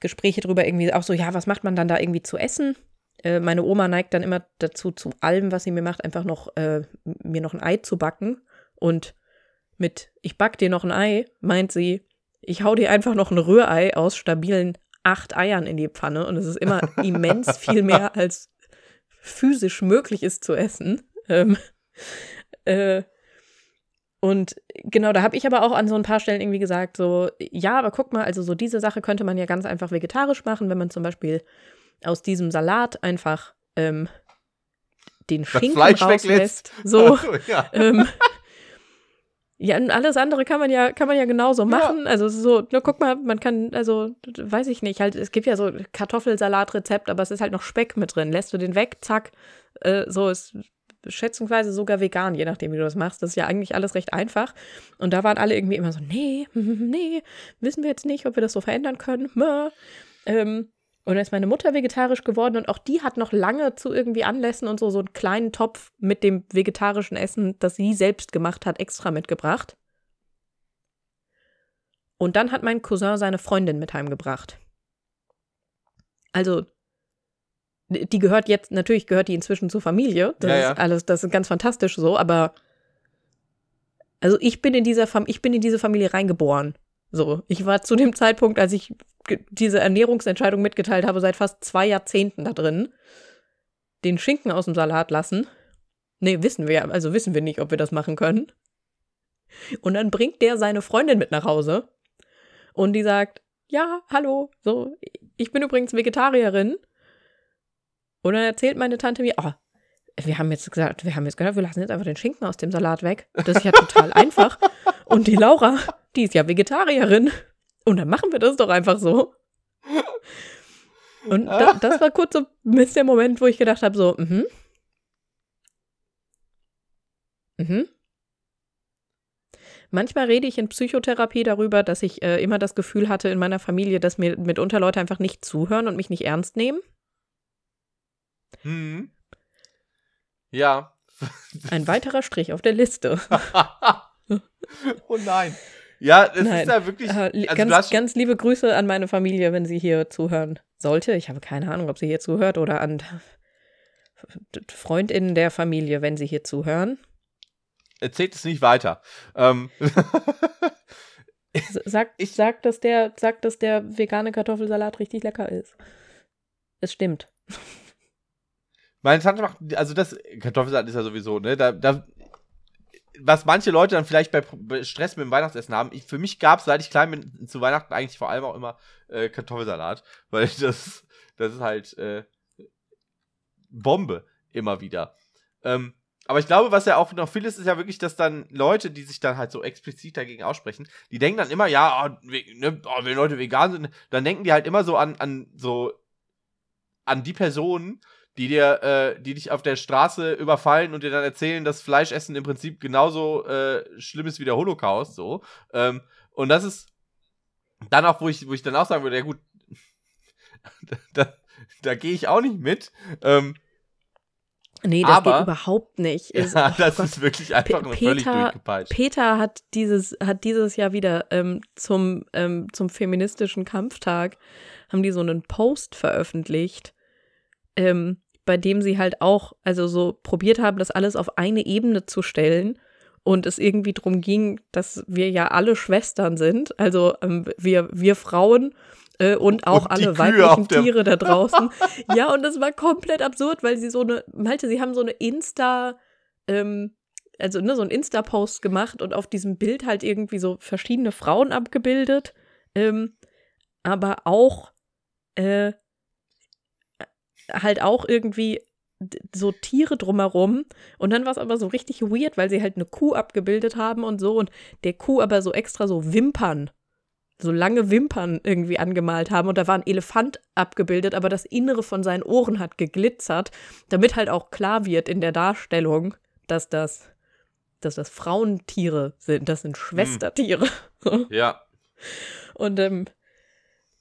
Gespräche drüber, irgendwie auch so, ja, was macht man dann da irgendwie zu essen? Äh, meine Oma neigt dann immer dazu, zu allem, was sie mir macht, einfach noch äh, mir noch ein Ei zu backen. Und mit ich back dir noch ein Ei, meint sie, ich hau dir einfach noch ein Rührei aus stabilen acht Eiern in die Pfanne. Und es ist immer immens viel mehr, [LAUGHS] als physisch möglich ist zu essen. Ähm, äh, und genau, da habe ich aber auch an so ein paar Stellen irgendwie gesagt, so, ja, aber guck mal, also so diese Sache könnte man ja ganz einfach vegetarisch machen, wenn man zum Beispiel aus diesem Salat einfach ähm, den Schinken rauslässt. So [LAUGHS] ja. Ähm, ja, und alles andere kann man ja, kann man ja genauso machen. Ja. Also so, na, guck mal, man kann, also, weiß ich nicht, halt, es gibt ja so Kartoffelsalatrezept, aber es ist halt noch Speck mit drin. Lässt du den weg, zack, äh, so ist schätzungsweise sogar vegan, je nachdem, wie du das machst. Das ist ja eigentlich alles recht einfach. Und da waren alle irgendwie immer so, nee, [LAUGHS] nee, wissen wir jetzt nicht, ob wir das so verändern können. Ähm, und dann ist meine Mutter vegetarisch geworden und auch die hat noch lange zu irgendwie Anlässen und so so einen kleinen Topf mit dem vegetarischen Essen, das sie selbst gemacht hat, extra mitgebracht. Und dann hat mein Cousin seine Freundin mit heimgebracht. Also, die gehört jetzt, natürlich gehört die inzwischen zur Familie. Das ja, ja. ist alles, das ist ganz fantastisch so, aber also ich bin in dieser Fam ich bin in diese Familie reingeboren. So, ich war zu dem Zeitpunkt, als ich diese Ernährungsentscheidung mitgeteilt habe, seit fast zwei Jahrzehnten da drin. Den Schinken aus dem Salat lassen. Nee, wissen wir, also wissen wir nicht, ob wir das machen können. Und dann bringt der seine Freundin mit nach Hause. Und die sagt, ja, hallo, so, ich bin übrigens Vegetarierin. Und dann erzählt meine Tante mir, oh, wir haben jetzt gesagt, wir haben jetzt gedacht, wir lassen jetzt einfach den Schinken aus dem Salat weg. Das ist ja total [LAUGHS] einfach. Und die Laura, die ist ja Vegetarierin. Und dann machen wir das doch einfach so. Und da, das war kurz so ein der Moment, wo ich gedacht habe, so, mhm. Mhm. Manchmal rede ich in Psychotherapie darüber, dass ich äh, immer das Gefühl hatte in meiner Familie, dass mir mitunter Leute einfach nicht zuhören und mich nicht ernst nehmen. Mhm. Ja. Ein weiterer Strich auf der Liste. [LAUGHS] oh nein. Ja, es Nein. ist ja wirklich. Äh, also ganz, ganz liebe Grüße an meine Familie, wenn sie hier zuhören sollte. Ich habe keine Ahnung, ob sie hier zuhört oder an [LAUGHS] FreundInnen der Familie, wenn sie hier zuhören. erzählt es nicht weiter. Ähm. Sagt, ich, sag, dass der, sagt, dass der vegane Kartoffelsalat richtig lecker ist. Es stimmt. [LAUGHS] Meine Tante macht, also das, Kartoffelsalat ist ja sowieso, ne, da, da, was manche Leute dann vielleicht bei Stress mit dem Weihnachtsessen haben, ich, für mich gab es, seit ich klein bin, zu Weihnachten eigentlich vor allem auch immer äh, Kartoffelsalat, [LAUGHS] weil das, das ist halt äh, Bombe immer wieder. Ähm, aber ich glaube, was ja auch noch viel ist, ist ja wirklich, dass dann Leute, die sich dann halt so explizit dagegen aussprechen, die denken dann immer, ja, oh, ne, oh, wenn Leute vegan sind, dann denken die halt immer so an, an so an die Personen, die dir, äh, die dich auf der Straße überfallen und dir dann erzählen, dass Fleischessen im Prinzip genauso äh, schlimm ist wie der Holocaust, so. Ähm, und das ist dann auch, wo ich, wo ich dann auch sagen würde, ja gut, [LAUGHS] da, da gehe ich auch nicht mit. Ähm, Nee, das aber, geht überhaupt nicht. [LAUGHS] Ist, ja, oh das Gott. ist wirklich einfach nur völlig durchgepeitscht. Peter hat dieses, hat dieses Jahr wieder ähm, zum, ähm, zum feministischen Kampftag, haben die so einen Post veröffentlicht, ähm, bei dem sie halt auch, also so probiert haben, das alles auf eine Ebene zu stellen und es irgendwie darum ging, dass wir ja alle Schwestern sind, also ähm, wir, wir Frauen äh, und auch und alle weiblichen Tiere da [LAUGHS] draußen. ja, und das war komplett absurd, weil sie so eine, Malte, sie haben so eine Insta, ähm, also ne, so ein Insta-Post gemacht und auf diesem Bild halt irgendwie so verschiedene Frauen abgebildet, ähm, aber auch äh, halt auch irgendwie so Tiere drumherum. Und dann war es aber so richtig weird, weil sie halt eine Kuh abgebildet haben und so und der Kuh aber so extra so Wimpern so lange Wimpern irgendwie angemalt haben und da war ein Elefant abgebildet, aber das Innere von seinen Ohren hat geglitzert, damit halt auch klar wird in der Darstellung, dass das, dass das Frauentiere sind, das sind hm. Schwestertiere. Hm. [LAUGHS] Ja. Und ähm,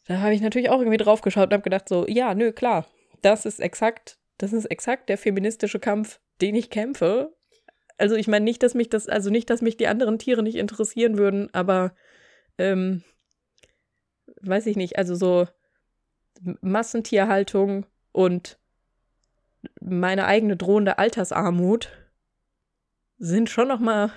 da habe ich natürlich auch irgendwie drauf geschaut und habe gedacht so, ja, nö, klar, das ist exakt, das ist exakt der feministische Kampf, den ich kämpfe. Also ich meine nicht, dass mich das, also nicht, dass mich die anderen Tiere nicht interessieren würden, aber ähm, weiß ich nicht, also so Massentierhaltung und meine eigene drohende Altersarmut sind schon noch mal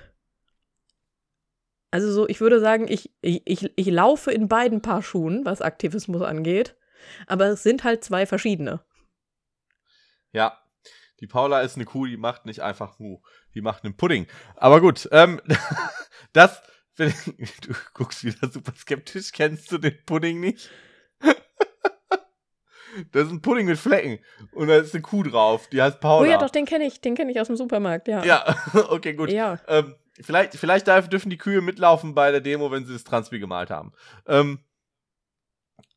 also so, ich würde sagen, ich, ich, ich, ich laufe in beiden Paar Schuhen, was Aktivismus angeht, aber es sind halt zwei verschiedene. Ja, die Paula ist eine Kuh, die macht nicht einfach Mu, die macht einen Pudding. Aber gut, ähm, [LAUGHS] das, Du guckst wieder super skeptisch. Kennst du den Pudding nicht? [LAUGHS] Das ist ein Pudding mit Flecken. Und da ist eine Kuh drauf. Die heißt Paula. Oh ja, doch, den kenne ich. Den kenne ich aus dem Supermarkt, ja. Ja, [LAUGHS] okay, gut. Ja. Ähm, vielleicht vielleicht dürfen die Kühe mitlaufen bei der Demo, wenn sie das Transpi gemalt haben. Ähm,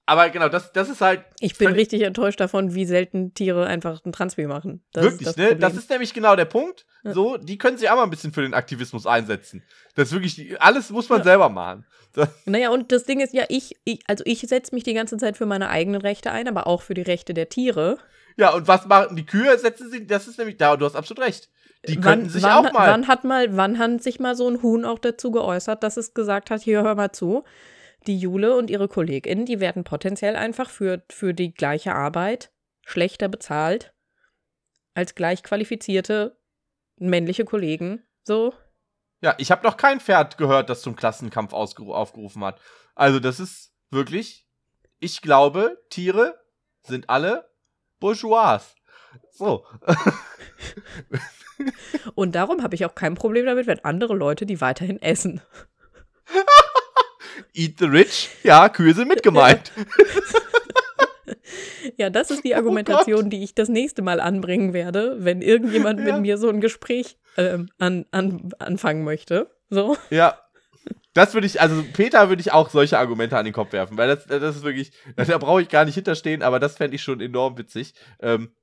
aber genau, das, das ist halt. Ich bin richtig enttäuscht davon, wie selten Tiere einfach ein Transpi machen. Das wirklich, das ne? Problem. Das ist nämlich genau der Punkt. Ja. So, die können sich auch mal ein bisschen für den Aktivismus einsetzen. Das ist wirklich, alles muss man ja. selber machen. Das naja, und das Ding ist ja, ich, ich also ich setze mich die ganze Zeit für meine eigenen Rechte ein, aber auch für die Rechte der Tiere. Ja, und was machen die Kühe? Setzen sie, das ist nämlich, da, du hast absolut recht. Die wann, könnten sich wann, auch mal. Wann hat mal, wann hat sich mal so ein Huhn auch dazu geäußert, dass es gesagt hat, hier hör mal zu, die Jule und ihre KollegInnen, die werden potenziell einfach für, für die gleiche Arbeit schlechter bezahlt als gleich qualifizierte männliche Kollegen. So. Ja, ich habe noch kein Pferd gehört, das zum Klassenkampf aufgerufen hat. Also, das ist wirklich. Ich glaube, Tiere sind alle Bourgeois. So. [LAUGHS] Und darum habe ich auch kein Problem damit, wenn andere Leute die weiterhin essen. [LAUGHS] Eat the Rich, ja, Kühe sind mitgemeint. [LAUGHS] Ja, das ist die oh Argumentation, oh die ich das nächste Mal anbringen werde, wenn irgendjemand ja. mit mir so ein Gespräch ähm, an, an, anfangen möchte. So. Ja. Das würde ich, also Peter würde ich auch solche Argumente an den Kopf werfen, weil das, das ist wirklich, da brauche ich gar nicht hinterstehen, aber das fände ich schon enorm witzig. Ähm,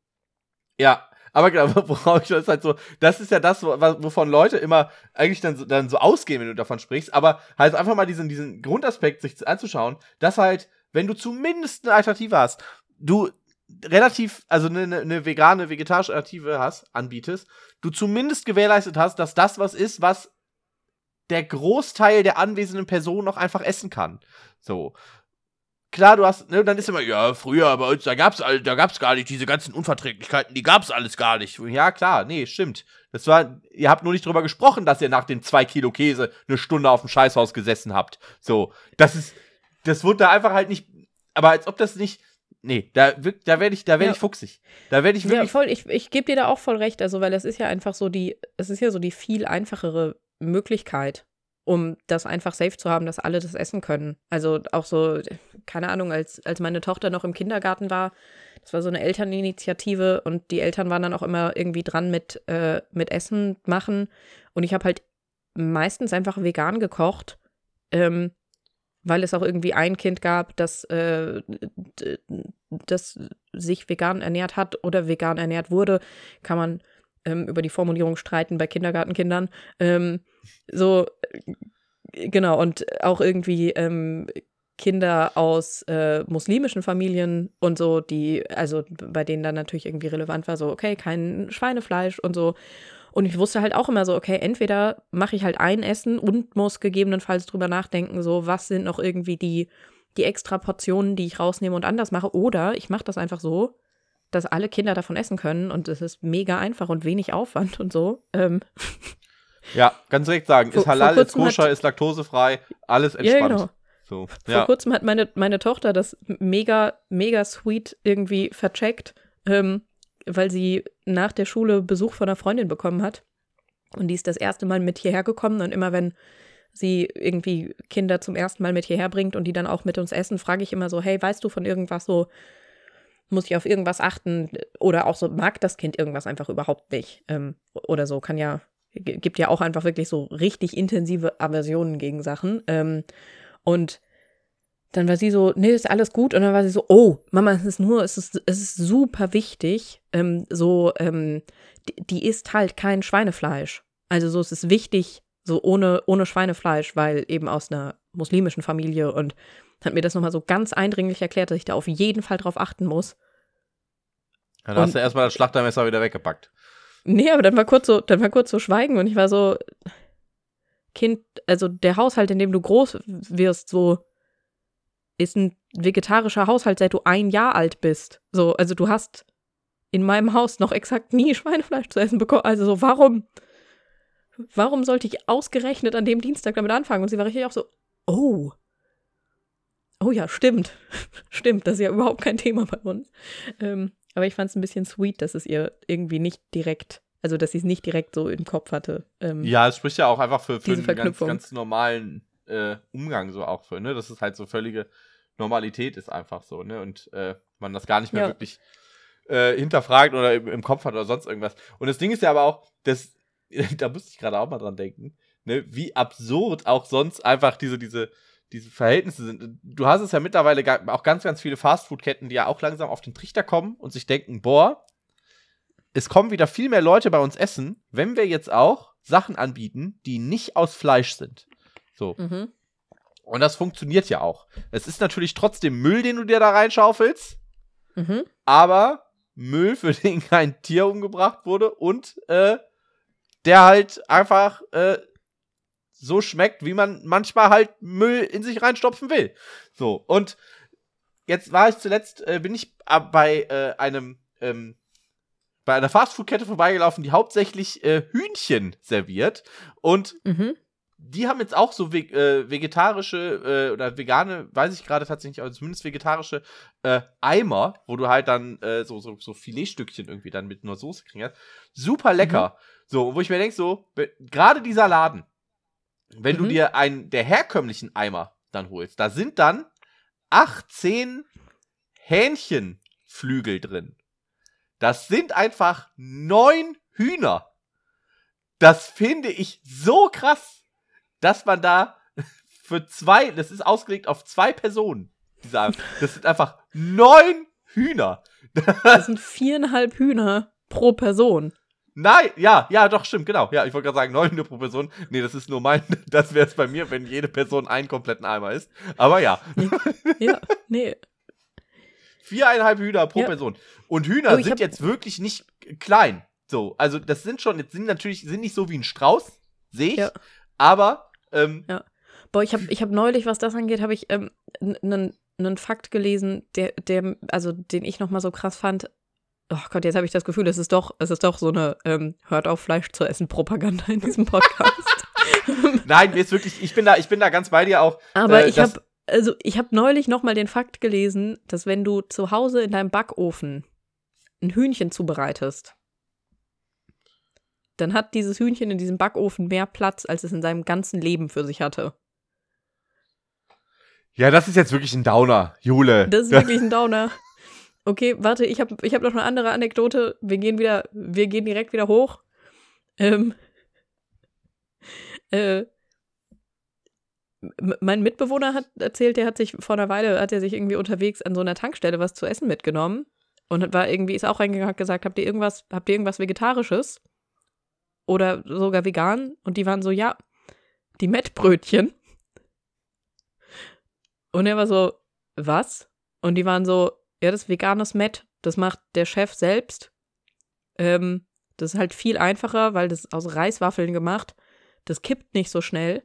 ja, aber genau, worauf ich das halt so, das ist ja das, wovon Leute immer eigentlich dann so, dann so ausgehen, wenn du davon sprichst, aber halt einfach mal diesen, diesen Grundaspekt sich anzuschauen, dass halt, wenn du zumindest eine Alternative hast, du relativ, also eine, eine vegane, vegetarische Alternative hast, anbietest, du zumindest gewährleistet hast, dass das was ist, was der Großteil der anwesenden Personen noch einfach essen kann. So klar, du hast, ne, dann ist immer, ja, früher bei uns, da gab's, da gab's gar nicht diese ganzen Unverträglichkeiten, die gab's alles gar nicht. Ja, klar, nee, stimmt. Das war, ihr habt nur nicht drüber gesprochen, dass ihr nach den zwei Kilo Käse eine Stunde auf dem Scheißhaus gesessen habt. So, das ist, das wurde da einfach halt nicht, aber als ob das nicht, nee, da, da werde ich, da werde ja. ich fuchsig. Da werde ich wirklich. Ja, voll, ich, ich gebe dir da auch voll recht, also, weil es ist ja einfach so die, es ist ja so die viel einfachere Möglichkeit, um das einfach safe zu haben, dass alle das essen können. Also auch so, keine Ahnung, als, als meine Tochter noch im Kindergarten war, das war so eine Elterninitiative und die Eltern waren dann auch immer irgendwie dran mit, äh, mit Essen machen. Und ich habe halt meistens einfach vegan gekocht, ähm, weil es auch irgendwie ein Kind gab, das, äh, das sich vegan ernährt hat oder vegan ernährt wurde. Kann man ähm, über die Formulierung streiten bei Kindergartenkindern. Ähm, so, äh, genau, und auch irgendwie ähm, Kinder aus äh, muslimischen Familien und so, die, also bei denen dann natürlich irgendwie relevant war, so, okay, kein Schweinefleisch und so. Und ich wusste halt auch immer so, okay, entweder mache ich halt ein Essen und muss gegebenenfalls drüber nachdenken, so, was sind noch irgendwie die, die extra Portionen, die ich rausnehme und anders mache, oder ich mache das einfach so, dass alle Kinder davon essen können und es ist mega einfach und wenig Aufwand und so. Ähm. Ja, ganz direkt sagen, ist halal, ist koscher, ist laktosefrei, alles entspannt. Ja, genau. So, ja. Vor kurzem hat meine, meine Tochter das mega, mega sweet irgendwie vercheckt, ähm, weil sie nach der Schule Besuch von einer Freundin bekommen hat. Und die ist das erste Mal mit hierher gekommen. Und immer wenn sie irgendwie Kinder zum ersten Mal mit hierher bringt und die dann auch mit uns essen, frage ich immer so, hey, weißt du von irgendwas so, muss ich auf irgendwas achten? Oder auch so, mag das Kind irgendwas einfach überhaupt nicht? Ähm, oder so, kann ja, gibt ja auch einfach wirklich so richtig intensive Aversionen gegen Sachen. Ähm, und dann war sie so, nee, ist alles gut. Und dann war sie so, oh, Mama, es ist nur, es ist, es ist super wichtig. Ähm, so, ähm, die, die isst halt kein Schweinefleisch. Also so, es ist wichtig, so ohne, ohne Schweinefleisch, weil eben aus einer muslimischen Familie und hat mir das nochmal so ganz eindringlich erklärt, dass ich da auf jeden Fall drauf achten muss. Dann und, hast du erstmal das Schlachtermesser wieder weggepackt. Nee, aber dann war kurz so, dann war kurz so Schweigen und ich war so, Kind, also der Haushalt, in dem du groß wirst, so ist ein vegetarischer Haushalt, seit du ein Jahr alt bist. So, also du hast in meinem Haus noch exakt nie [LAUGHS] Schweinefleisch zu essen bekommen. Also so, warum, warum sollte ich ausgerechnet an dem Dienstag damit anfangen? Und sie war richtig auch so, oh. Oh ja, stimmt. [LAUGHS] stimmt, das ist ja überhaupt kein Thema bei uns. Ähm, aber ich fand es ein bisschen sweet, dass es ihr irgendwie nicht direkt also, dass sie es nicht direkt so im Kopf hatte. Ähm, ja, es spricht ja auch einfach für, für einen ganz, ganz normalen äh, Umgang so auch für, ne? Das ist halt so völlige Normalität ist einfach so, ne? Und äh, man das gar nicht mehr ja. wirklich äh, hinterfragt oder im, im, Kopf hat oder sonst irgendwas. Und das Ding ist ja aber auch, dass, [LAUGHS] da musste ich gerade auch mal dran denken, ne? Wie absurd auch sonst einfach diese, diese, diese Verhältnisse sind. Du hast es ja mittlerweile auch ganz, ganz viele Fastfood-Ketten, die ja auch langsam auf den Trichter kommen und sich denken, boah, es kommen wieder viel mehr Leute bei uns essen, wenn wir jetzt auch Sachen anbieten, die nicht aus Fleisch sind. So. Mhm. Und das funktioniert ja auch. Es ist natürlich trotzdem Müll, den du dir da reinschaufelst, mhm. aber Müll, für den kein Tier umgebracht wurde und äh, der halt einfach äh, so schmeckt, wie man manchmal halt Müll in sich reinstopfen will. So, und jetzt war ich zuletzt, äh, bin ich bei äh, einem ähm, bei einer Fastfood-Kette vorbeigelaufen, die hauptsächlich äh, Hühnchen serviert. Und mhm. die haben jetzt auch so ve äh, vegetarische äh, oder vegane, weiß ich gerade tatsächlich, aber zumindest vegetarische äh, Eimer, wo du halt dann so, so, so Filetstückchen irgendwie dann mit nur Soße kriegst. Super lecker. Mhm. So, wo ich mir denke, so, gerade dieser Laden, wenn mhm. du dir einen der herkömmlichen Eimer dann holst, da sind dann 18 Hähnchenflügel drin. Das sind einfach neun Hühner. Das finde ich so krass, dass man da [LAUGHS] für zwei, das ist ausgelegt auf zwei Personen. Das sind einfach neun Hühner. Das sind viereinhalb Hühner pro Person. Nein, ja, ja, doch, stimmt, genau. Ja, ich wollte gerade sagen, neun Hühner pro Person. Nee, das ist nur mein, [LAUGHS] das wäre es bei mir, wenn jede Person einen kompletten Eimer ist. Aber ja. Ja, nee. Viereinhalb Hühner pro ja. Person. Und Hühner oh, sind jetzt wirklich nicht klein. So, also das sind schon, jetzt sind natürlich, sind nicht so wie ein Strauß, sehe ich, ja. aber ähm, ja. Boah, ich habe ich hab neulich, was das angeht, habe ich einen ähm, Fakt gelesen, der, der, also den ich nochmal so krass fand. Oh Gott, jetzt habe ich das Gefühl, es ist doch, es ist doch so eine ähm, Hört auf Fleisch zu essen Propaganda in diesem Podcast. [LAUGHS] Nein, mir ist wirklich, ich bin da, ich bin da ganz bei dir auch. Aber äh, ich habe, also ich habe neulich noch mal den Fakt gelesen, dass wenn du zu Hause in deinem Backofen ein Hühnchen zubereitest, dann hat dieses Hühnchen in diesem Backofen mehr Platz, als es in seinem ganzen Leben für sich hatte. Ja, das ist jetzt wirklich ein Downer, Jule. Das ist wirklich ein Downer. Okay, warte, ich habe ich hab noch eine andere Anekdote. Wir gehen wieder, wir gehen direkt wieder hoch. Ähm, [LAUGHS] äh, mein Mitbewohner hat erzählt, der hat sich vor einer Weile, hat er sich irgendwie unterwegs an so einer Tankstelle was zu essen mitgenommen und war irgendwie, ist auch reingegangen, hat gesagt, habt ihr irgendwas, habt ihr irgendwas Vegetarisches? Oder sogar vegan? Und die waren so, ja, die Mettbrötchen. Und er war so, was? Und die waren so, ja, das ist veganes Mett. Das macht der Chef selbst. Ähm, das ist halt viel einfacher, weil das ist aus Reiswaffeln gemacht. Das kippt nicht so schnell.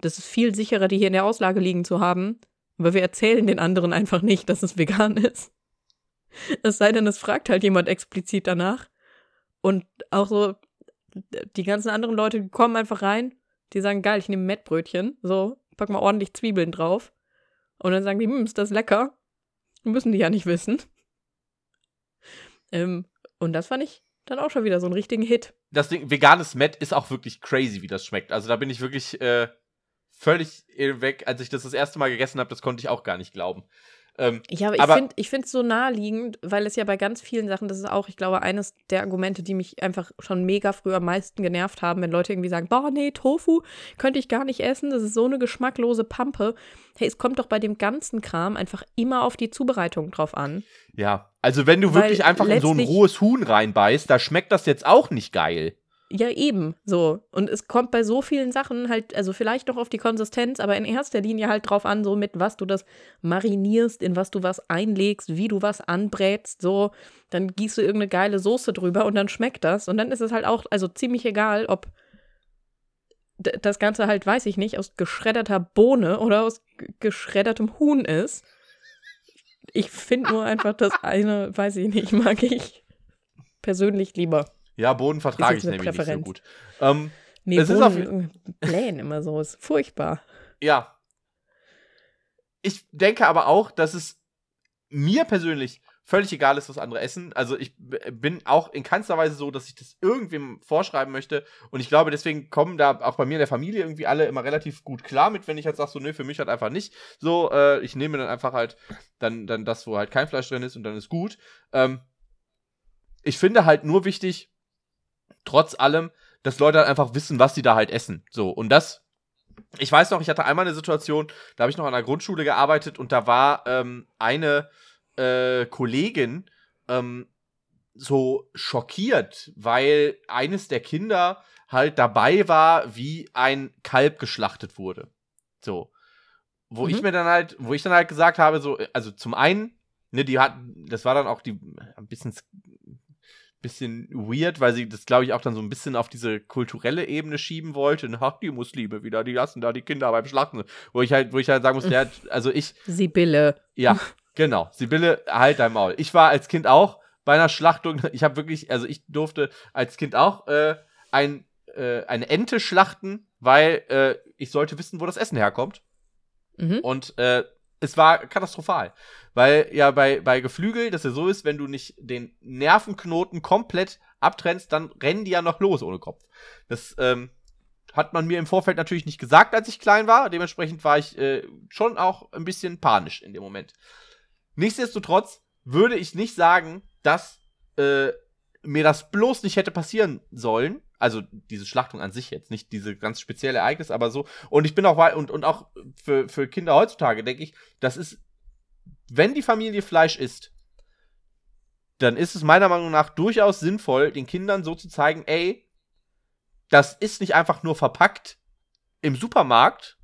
Das ist viel sicherer, die hier in der Auslage liegen zu haben. Aber wir erzählen den anderen einfach nicht, dass es vegan ist. Es sei denn, es fragt halt jemand explizit danach. Und auch so, die ganzen anderen Leute kommen einfach rein, die sagen, geil, ich nehme Mettbrötchen. So, pack mal ordentlich Zwiebeln drauf. Und dann sagen die, hm, ist das lecker? Müssen die ja nicht wissen. Ähm, und das fand ich dann auch schon wieder so einen richtigen Hit. das Ding, veganes Met ist auch wirklich crazy, wie das schmeckt. Also da bin ich wirklich äh, völlig äh, weg. Als ich das das erste Mal gegessen habe, das konnte ich auch gar nicht glauben. Ähm, Ja, aber ich Aber- finde ich es so naheliegend, weil es ja bei ganz vielen Sachen, das ist auch, ich glaube, eines der Argumente, die mich einfach schon mega früh am meisten genervt haben, wenn Leute irgendwie sagen, boah, nee, Tofu könnte ich gar nicht essen, das ist so eine geschmacklose Pampe. Hey, es kommt doch bei dem ganzen Kram einfach immer auf die Zubereitung drauf an. ja, also wenn du Weil wirklich einfach in so ein rohes Huhn reinbeißt, da schmeckt das jetzt auch nicht geil. Ja, eben, so. Und es kommt bei so vielen Sachen halt, also vielleicht noch auf die Konsistenz, aber in erster Linie halt drauf an, so mit was du das marinierst, in was du was einlegst, wie du was anbrätst, so. Dann gießt du irgendeine geile Soße drüber und dann schmeckt das. Und dann ist es halt auch, also ziemlich egal, ob das Ganze halt, weiß ich nicht, aus geschredderter Bohne oder aus geschreddertem Huhn ist. Ich finde nur einfach das eine, weiß ich nicht, mag ich persönlich lieber. Ja, Boden vertrage Ist ich nämlich nicht so Präferenz. gut. Ähm, Nee, Es ist Bohnen blähen immer so, ist furchtbar. ja. Ich denke aber auch, dass es mir persönlich völlig egal ist, was andere essen. Also ich bin auch in keinster Weise so, dass ich das irgendwem vorschreiben möchte. Und ich glaube, deswegen kommen da auch bei mir in der Familie irgendwie alle immer relativ gut klar mit, wenn ich halt sage, so, nö, für mich halt einfach nicht. So, äh, ich nehme dann einfach halt dann, dann das, wo halt kein Fleisch drin ist und dann ist gut. Ähm, ich finde halt nur wichtig, trotz allem, dass Leute halt einfach wissen, was sie da halt essen. So, und das ich weiß noch, ich hatte einmal eine Situation, da habe ich noch an der Grundschule gearbeitet und da war ähm, eine äh, Kollegin ähm, so schockiert, weil eines der Kinder halt dabei war, wie ein Kalb geschlachtet wurde. So. Wo Mhm. ich mir dann halt, wo ich dann halt gesagt habe, so, also zum einen, ne, die hat, das war dann auch die ein bisschen bisschen weird, weil sie das, glaube ich, auch dann so ein bisschen auf diese kulturelle Ebene schieben wollte. Ach, die Muslime wieder, die lassen da die Kinder beim Schlachten. Wo ich halt, wo ich halt sagen muss, der hat, also ich, Sibylle. ja, genau. Sibylle, halt dein Maul. Ich war als Kind auch bei einer Schlachtung. [LAUGHS] Ich habe wirklich, also ich durfte als Kind auch äh, ein, äh, eine Ente schlachten, weil äh, ich sollte wissen, wo das Essen herkommt. Mhm. Und äh, es war katastrophal. Weil ja bei, bei Geflügel, das ja so ist, wenn du nicht den Nervenknoten komplett abtrennst, dann rennen die ja noch los ohne Kopf. Das ähm, hat man mir im Vorfeld natürlich nicht gesagt, als ich klein war. Dementsprechend war ich äh, schon auch ein bisschen panisch in dem Moment. Nichtsdestotrotz würde ich nicht sagen, dass äh, mir das bloß nicht hätte passieren sollen. Also diese Schlachtung an sich jetzt, nicht diese ganz spezielle Ereignis, aber so. Und ich bin auch und, und auch für, für Kinder heutzutage denke ich, das ist, wenn die Familie Fleisch isst, dann ist es meiner Meinung nach durchaus sinnvoll, den Kindern so zu zeigen, ey, das ist nicht einfach nur verpackt im Supermarkt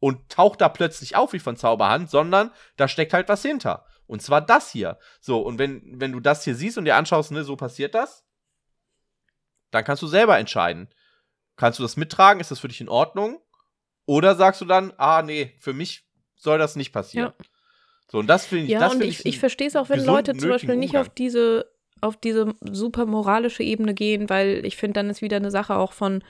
und taucht da plötzlich auf wie von Zauberhand, sondern da steckt halt was hinter. Und zwar das hier. So, und wenn, wenn du das hier siehst und dir anschaust, ne, so passiert das, dann kannst du selber entscheiden. Kannst du das mittragen? Ist das für dich in Ordnung? Oder sagst du dann, ah, nee, für mich soll das nicht passieren. So, und das finde ich, Ja, das und find ich, ich verstehe es auch, wenn Leute zum Beispiel nicht Umgang. auf diese, auf diese super moralische Ebene gehen, weil ich finde, dann ist wieder eine Sache auch von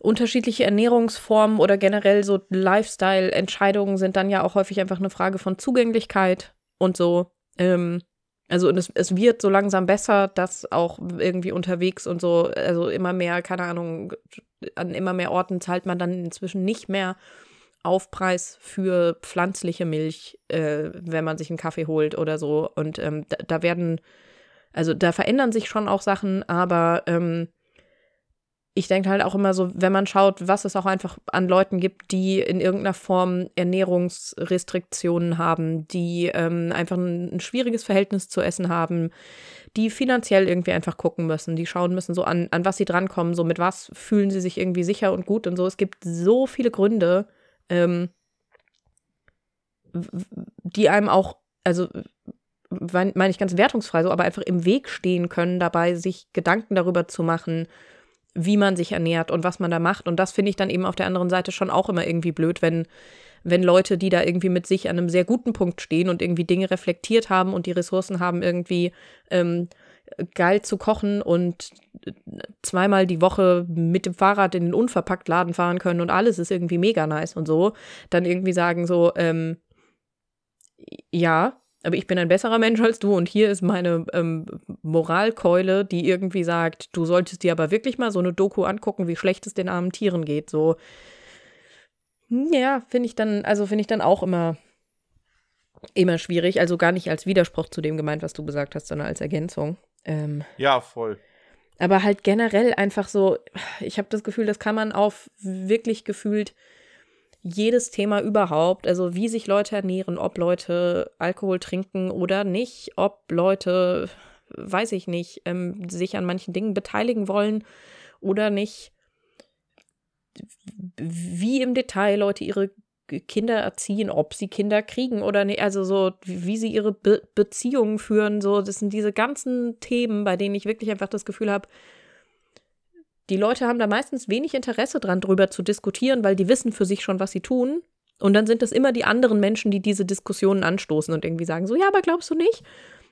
unterschiedliche Ernährungsformen oder generell so Lifestyle-Entscheidungen sind dann ja auch häufig einfach eine Frage von Zugänglichkeit und so. Ähm, also und es, es wird so langsam besser, dass auch irgendwie unterwegs und so, also immer mehr, keine Ahnung, an immer mehr Orten zahlt man dann inzwischen nicht mehr Aufpreis für pflanzliche Milch, äh, wenn man sich einen Kaffee holt oder so. Und ähm, da, da, werden, also da verändern sich schon auch Sachen, aber ähm, ich denke halt auch immer so, wenn man schaut, was es auch einfach an Leuten gibt, die in irgendeiner Form Ernährungsrestriktionen haben, die ähm, einfach ein, ein, schwieriges Verhältnis zu Essen haben, die finanziell irgendwie einfach gucken müssen, die schauen müssen, so an, an was sie drankommen, so mit was fühlen sie sich irgendwie sicher und gut und so. Es gibt so viele Gründe, ähm, die einem auch, also meine ich ganz wertungsfrei so, aber einfach im Weg stehen können, dabei sich Gedanken darüber zu machen, wie man sich ernährt und was man da macht. Und das finde ich dann eben auf der anderen Seite schon auch immer irgendwie blöd, wenn, wenn Leute, die da irgendwie mit sich an einem sehr guten Punkt stehen und irgendwie Dinge reflektiert haben und die Ressourcen haben, irgendwie ähm, geil zu kochen und zweimal die Woche mit dem Fahrrad in den Unverpacktladen fahren können und alles ist irgendwie mega nice und so, dann irgendwie sagen so, ähm, ja, aber ich bin ein besserer Mensch als du und hier ist meine ähm, Moralkeule, die irgendwie sagt, du solltest dir aber wirklich mal so eine Doku angucken, wie schlecht es den armen Tieren geht. So, hm, ja, finde ich dann, also finde ich dann auch immer, immer schwierig. Also gar nicht als Widerspruch zu dem gemeint, was du gesagt hast, sondern als Ergänzung. Ähm, ja, voll. Aber halt generell einfach so, ich habe das Gefühl, das kann man auf wirklich gefühlt jedes Thema überhaupt, also wie sich Leute ernähren, ob Leute Alkohol trinken oder nicht, ob Leute, weiß ich nicht, ähm, sich an manchen Dingen beteiligen wollen oder nicht, wie im Detail Leute ihre Kinder erziehen, ob sie Kinder kriegen oder nicht, also so, wie sie ihre Be Beziehungen führen, so, das sind diese ganzen Themen, bei denen ich wirklich einfach das Gefühl habe, die Leute haben da meistens wenig Interesse dran, drüber zu diskutieren, weil die wissen für sich schon, was sie tun. Und dann sind es immer die anderen Menschen, die diese Diskussionen anstoßen und irgendwie sagen, so, ja, aber glaubst du nicht,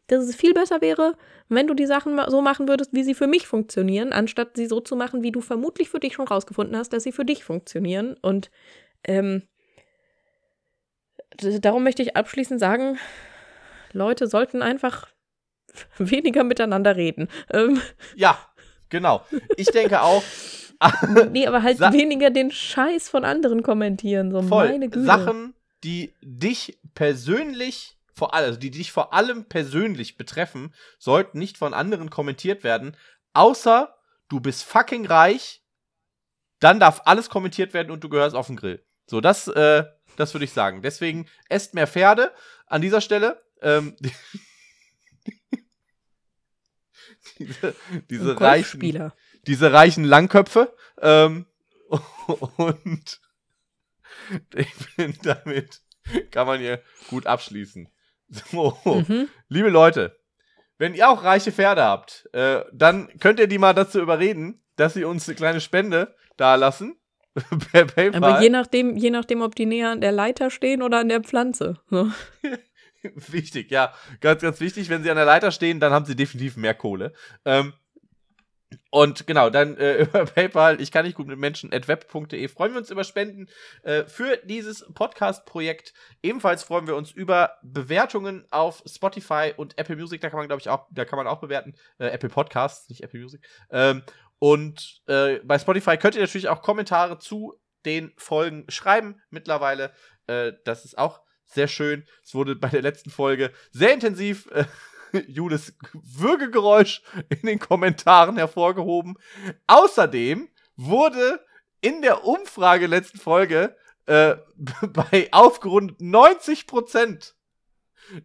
dass es viel besser wäre, wenn du die Sachen so machen würdest, wie sie für mich funktionieren, anstatt sie so zu machen, wie du vermutlich für dich schon rausgefunden hast, dass sie für dich funktionieren. Und ähm, darum möchte ich abschließend sagen, Leute sollten einfach [LAUGHS] weniger miteinander reden. Ähm, ja, Genau. Ich denke auch. [LAUGHS] nee, aber halt Sa weniger den Scheiß von anderen kommentieren. So voll. meine Güte. Sachen, die dich persönlich vor allem, also die dich vor allem persönlich betreffen, sollten nicht von anderen kommentiert werden, außer du bist fucking reich, dann darf alles kommentiert werden und du gehörst auf den Grill. So, das, äh, das würde ich sagen. Deswegen esst mehr Pferde an dieser Stelle. Ähm, [LAUGHS] [LAUGHS] diese, diese reichen, diese reichen Langköpfe. Ähm, [LAUGHS] und ich finde, damit kann man hier gut abschließen. So, mhm. liebe Leute, wenn ihr auch reiche Pferde habt, äh, dann könnt ihr die mal dazu überreden, dass sie uns eine kleine Spende da lassen. [LAUGHS] per PayPal. Aber je nachdem, je nachdem, ob die näher an der Leiter stehen oder an der Pflanze. So. [LAUGHS] wichtig, ja. Ganz, ganz wichtig. Wenn sie an der Leiter stehen, dann haben sie definitiv mehr Kohle. Ähm, und genau, dann äh, [LAUGHS] über PayPal, ich kann nicht gut mit Menschen, at web.de, freuen wir uns über Spenden äh, für dieses Podcast-Projekt. Ebenfalls freuen wir uns über Bewertungen auf Spotify und Apple Music. Da kann man, glaube ich, auch, da kann man auch bewerten. Äh, Apple Podcasts, nicht Apple Music. Ähm, und äh, bei Spotify könnt ihr natürlich auch Kommentare zu den Folgen schreiben mittlerweile. Äh, das ist auch sehr schön. Es wurde bei der letzten Folge sehr intensiv äh, [LAUGHS] Jules Würgegeräusch in den Kommentaren hervorgehoben. Außerdem wurde in der Umfrage letzten Folge äh, [LAUGHS] bei aufgerundet 90%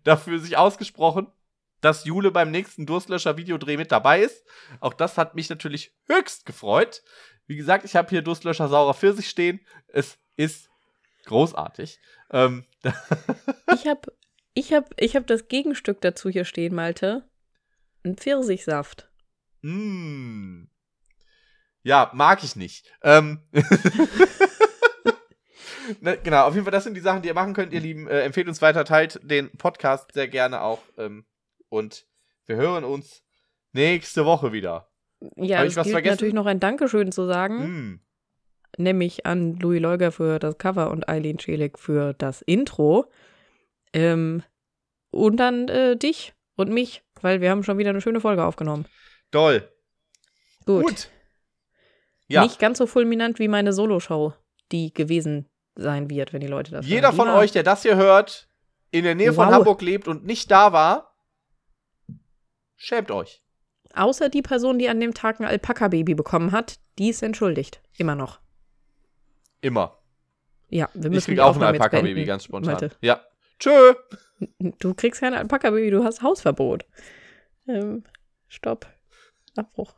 dafür sich ausgesprochen, dass Jule beim nächsten Durstlöscher-Videodreh mit dabei ist. Auch das hat mich natürlich höchst gefreut. Wie gesagt, ich habe hier Durstlöscher saurer Pfirsich stehen. Es ist großartig. Ähm, [LAUGHS] ich habe ich hab, ich hab das Gegenstück dazu hier stehen, Malte. Ein Pfirsichsaft. Mm. Ja, mag ich nicht. Ähm. [LAUGHS] ne, genau, auf jeden Fall, das sind die Sachen, die ihr machen könnt, ihr Lieben. Äh, empfehlt uns weiter, teilt den Podcast sehr gerne auch. Ähm, und Wir hören uns nächste Woche wieder. Ja, Hab ich was gilt vergessen? natürlich noch ein Dankeschön zu sagen, Hm. Nämlich an Louis Leuger für das Cover und Eileen Schelik für das Intro. Ähm, und dann äh, dich und mich, weil wir haben schon wieder eine schöne Folge aufgenommen. Doll. Gut. Gut. Ja. Nicht ganz so fulminant wie meine Soloshow, die gewesen sein wird, wenn die Leute das Jeder von euch, der das hier hört, in der Nähe von Wow. Hamburg lebt und nicht da war, schämt euch. Außer die Person, die an dem Tag ein Alpaka-Baby bekommen hat, die ist entschuldigt. Immer noch. Immer. Ja, wir Ich müssen krieg die auch ein Alpaka-Baby, ganz spontan. Malte. Ja. Tschö. Du kriegst kein Alpaka-Baby, du hast Hausverbot. Ähm, stopp. Abbruch.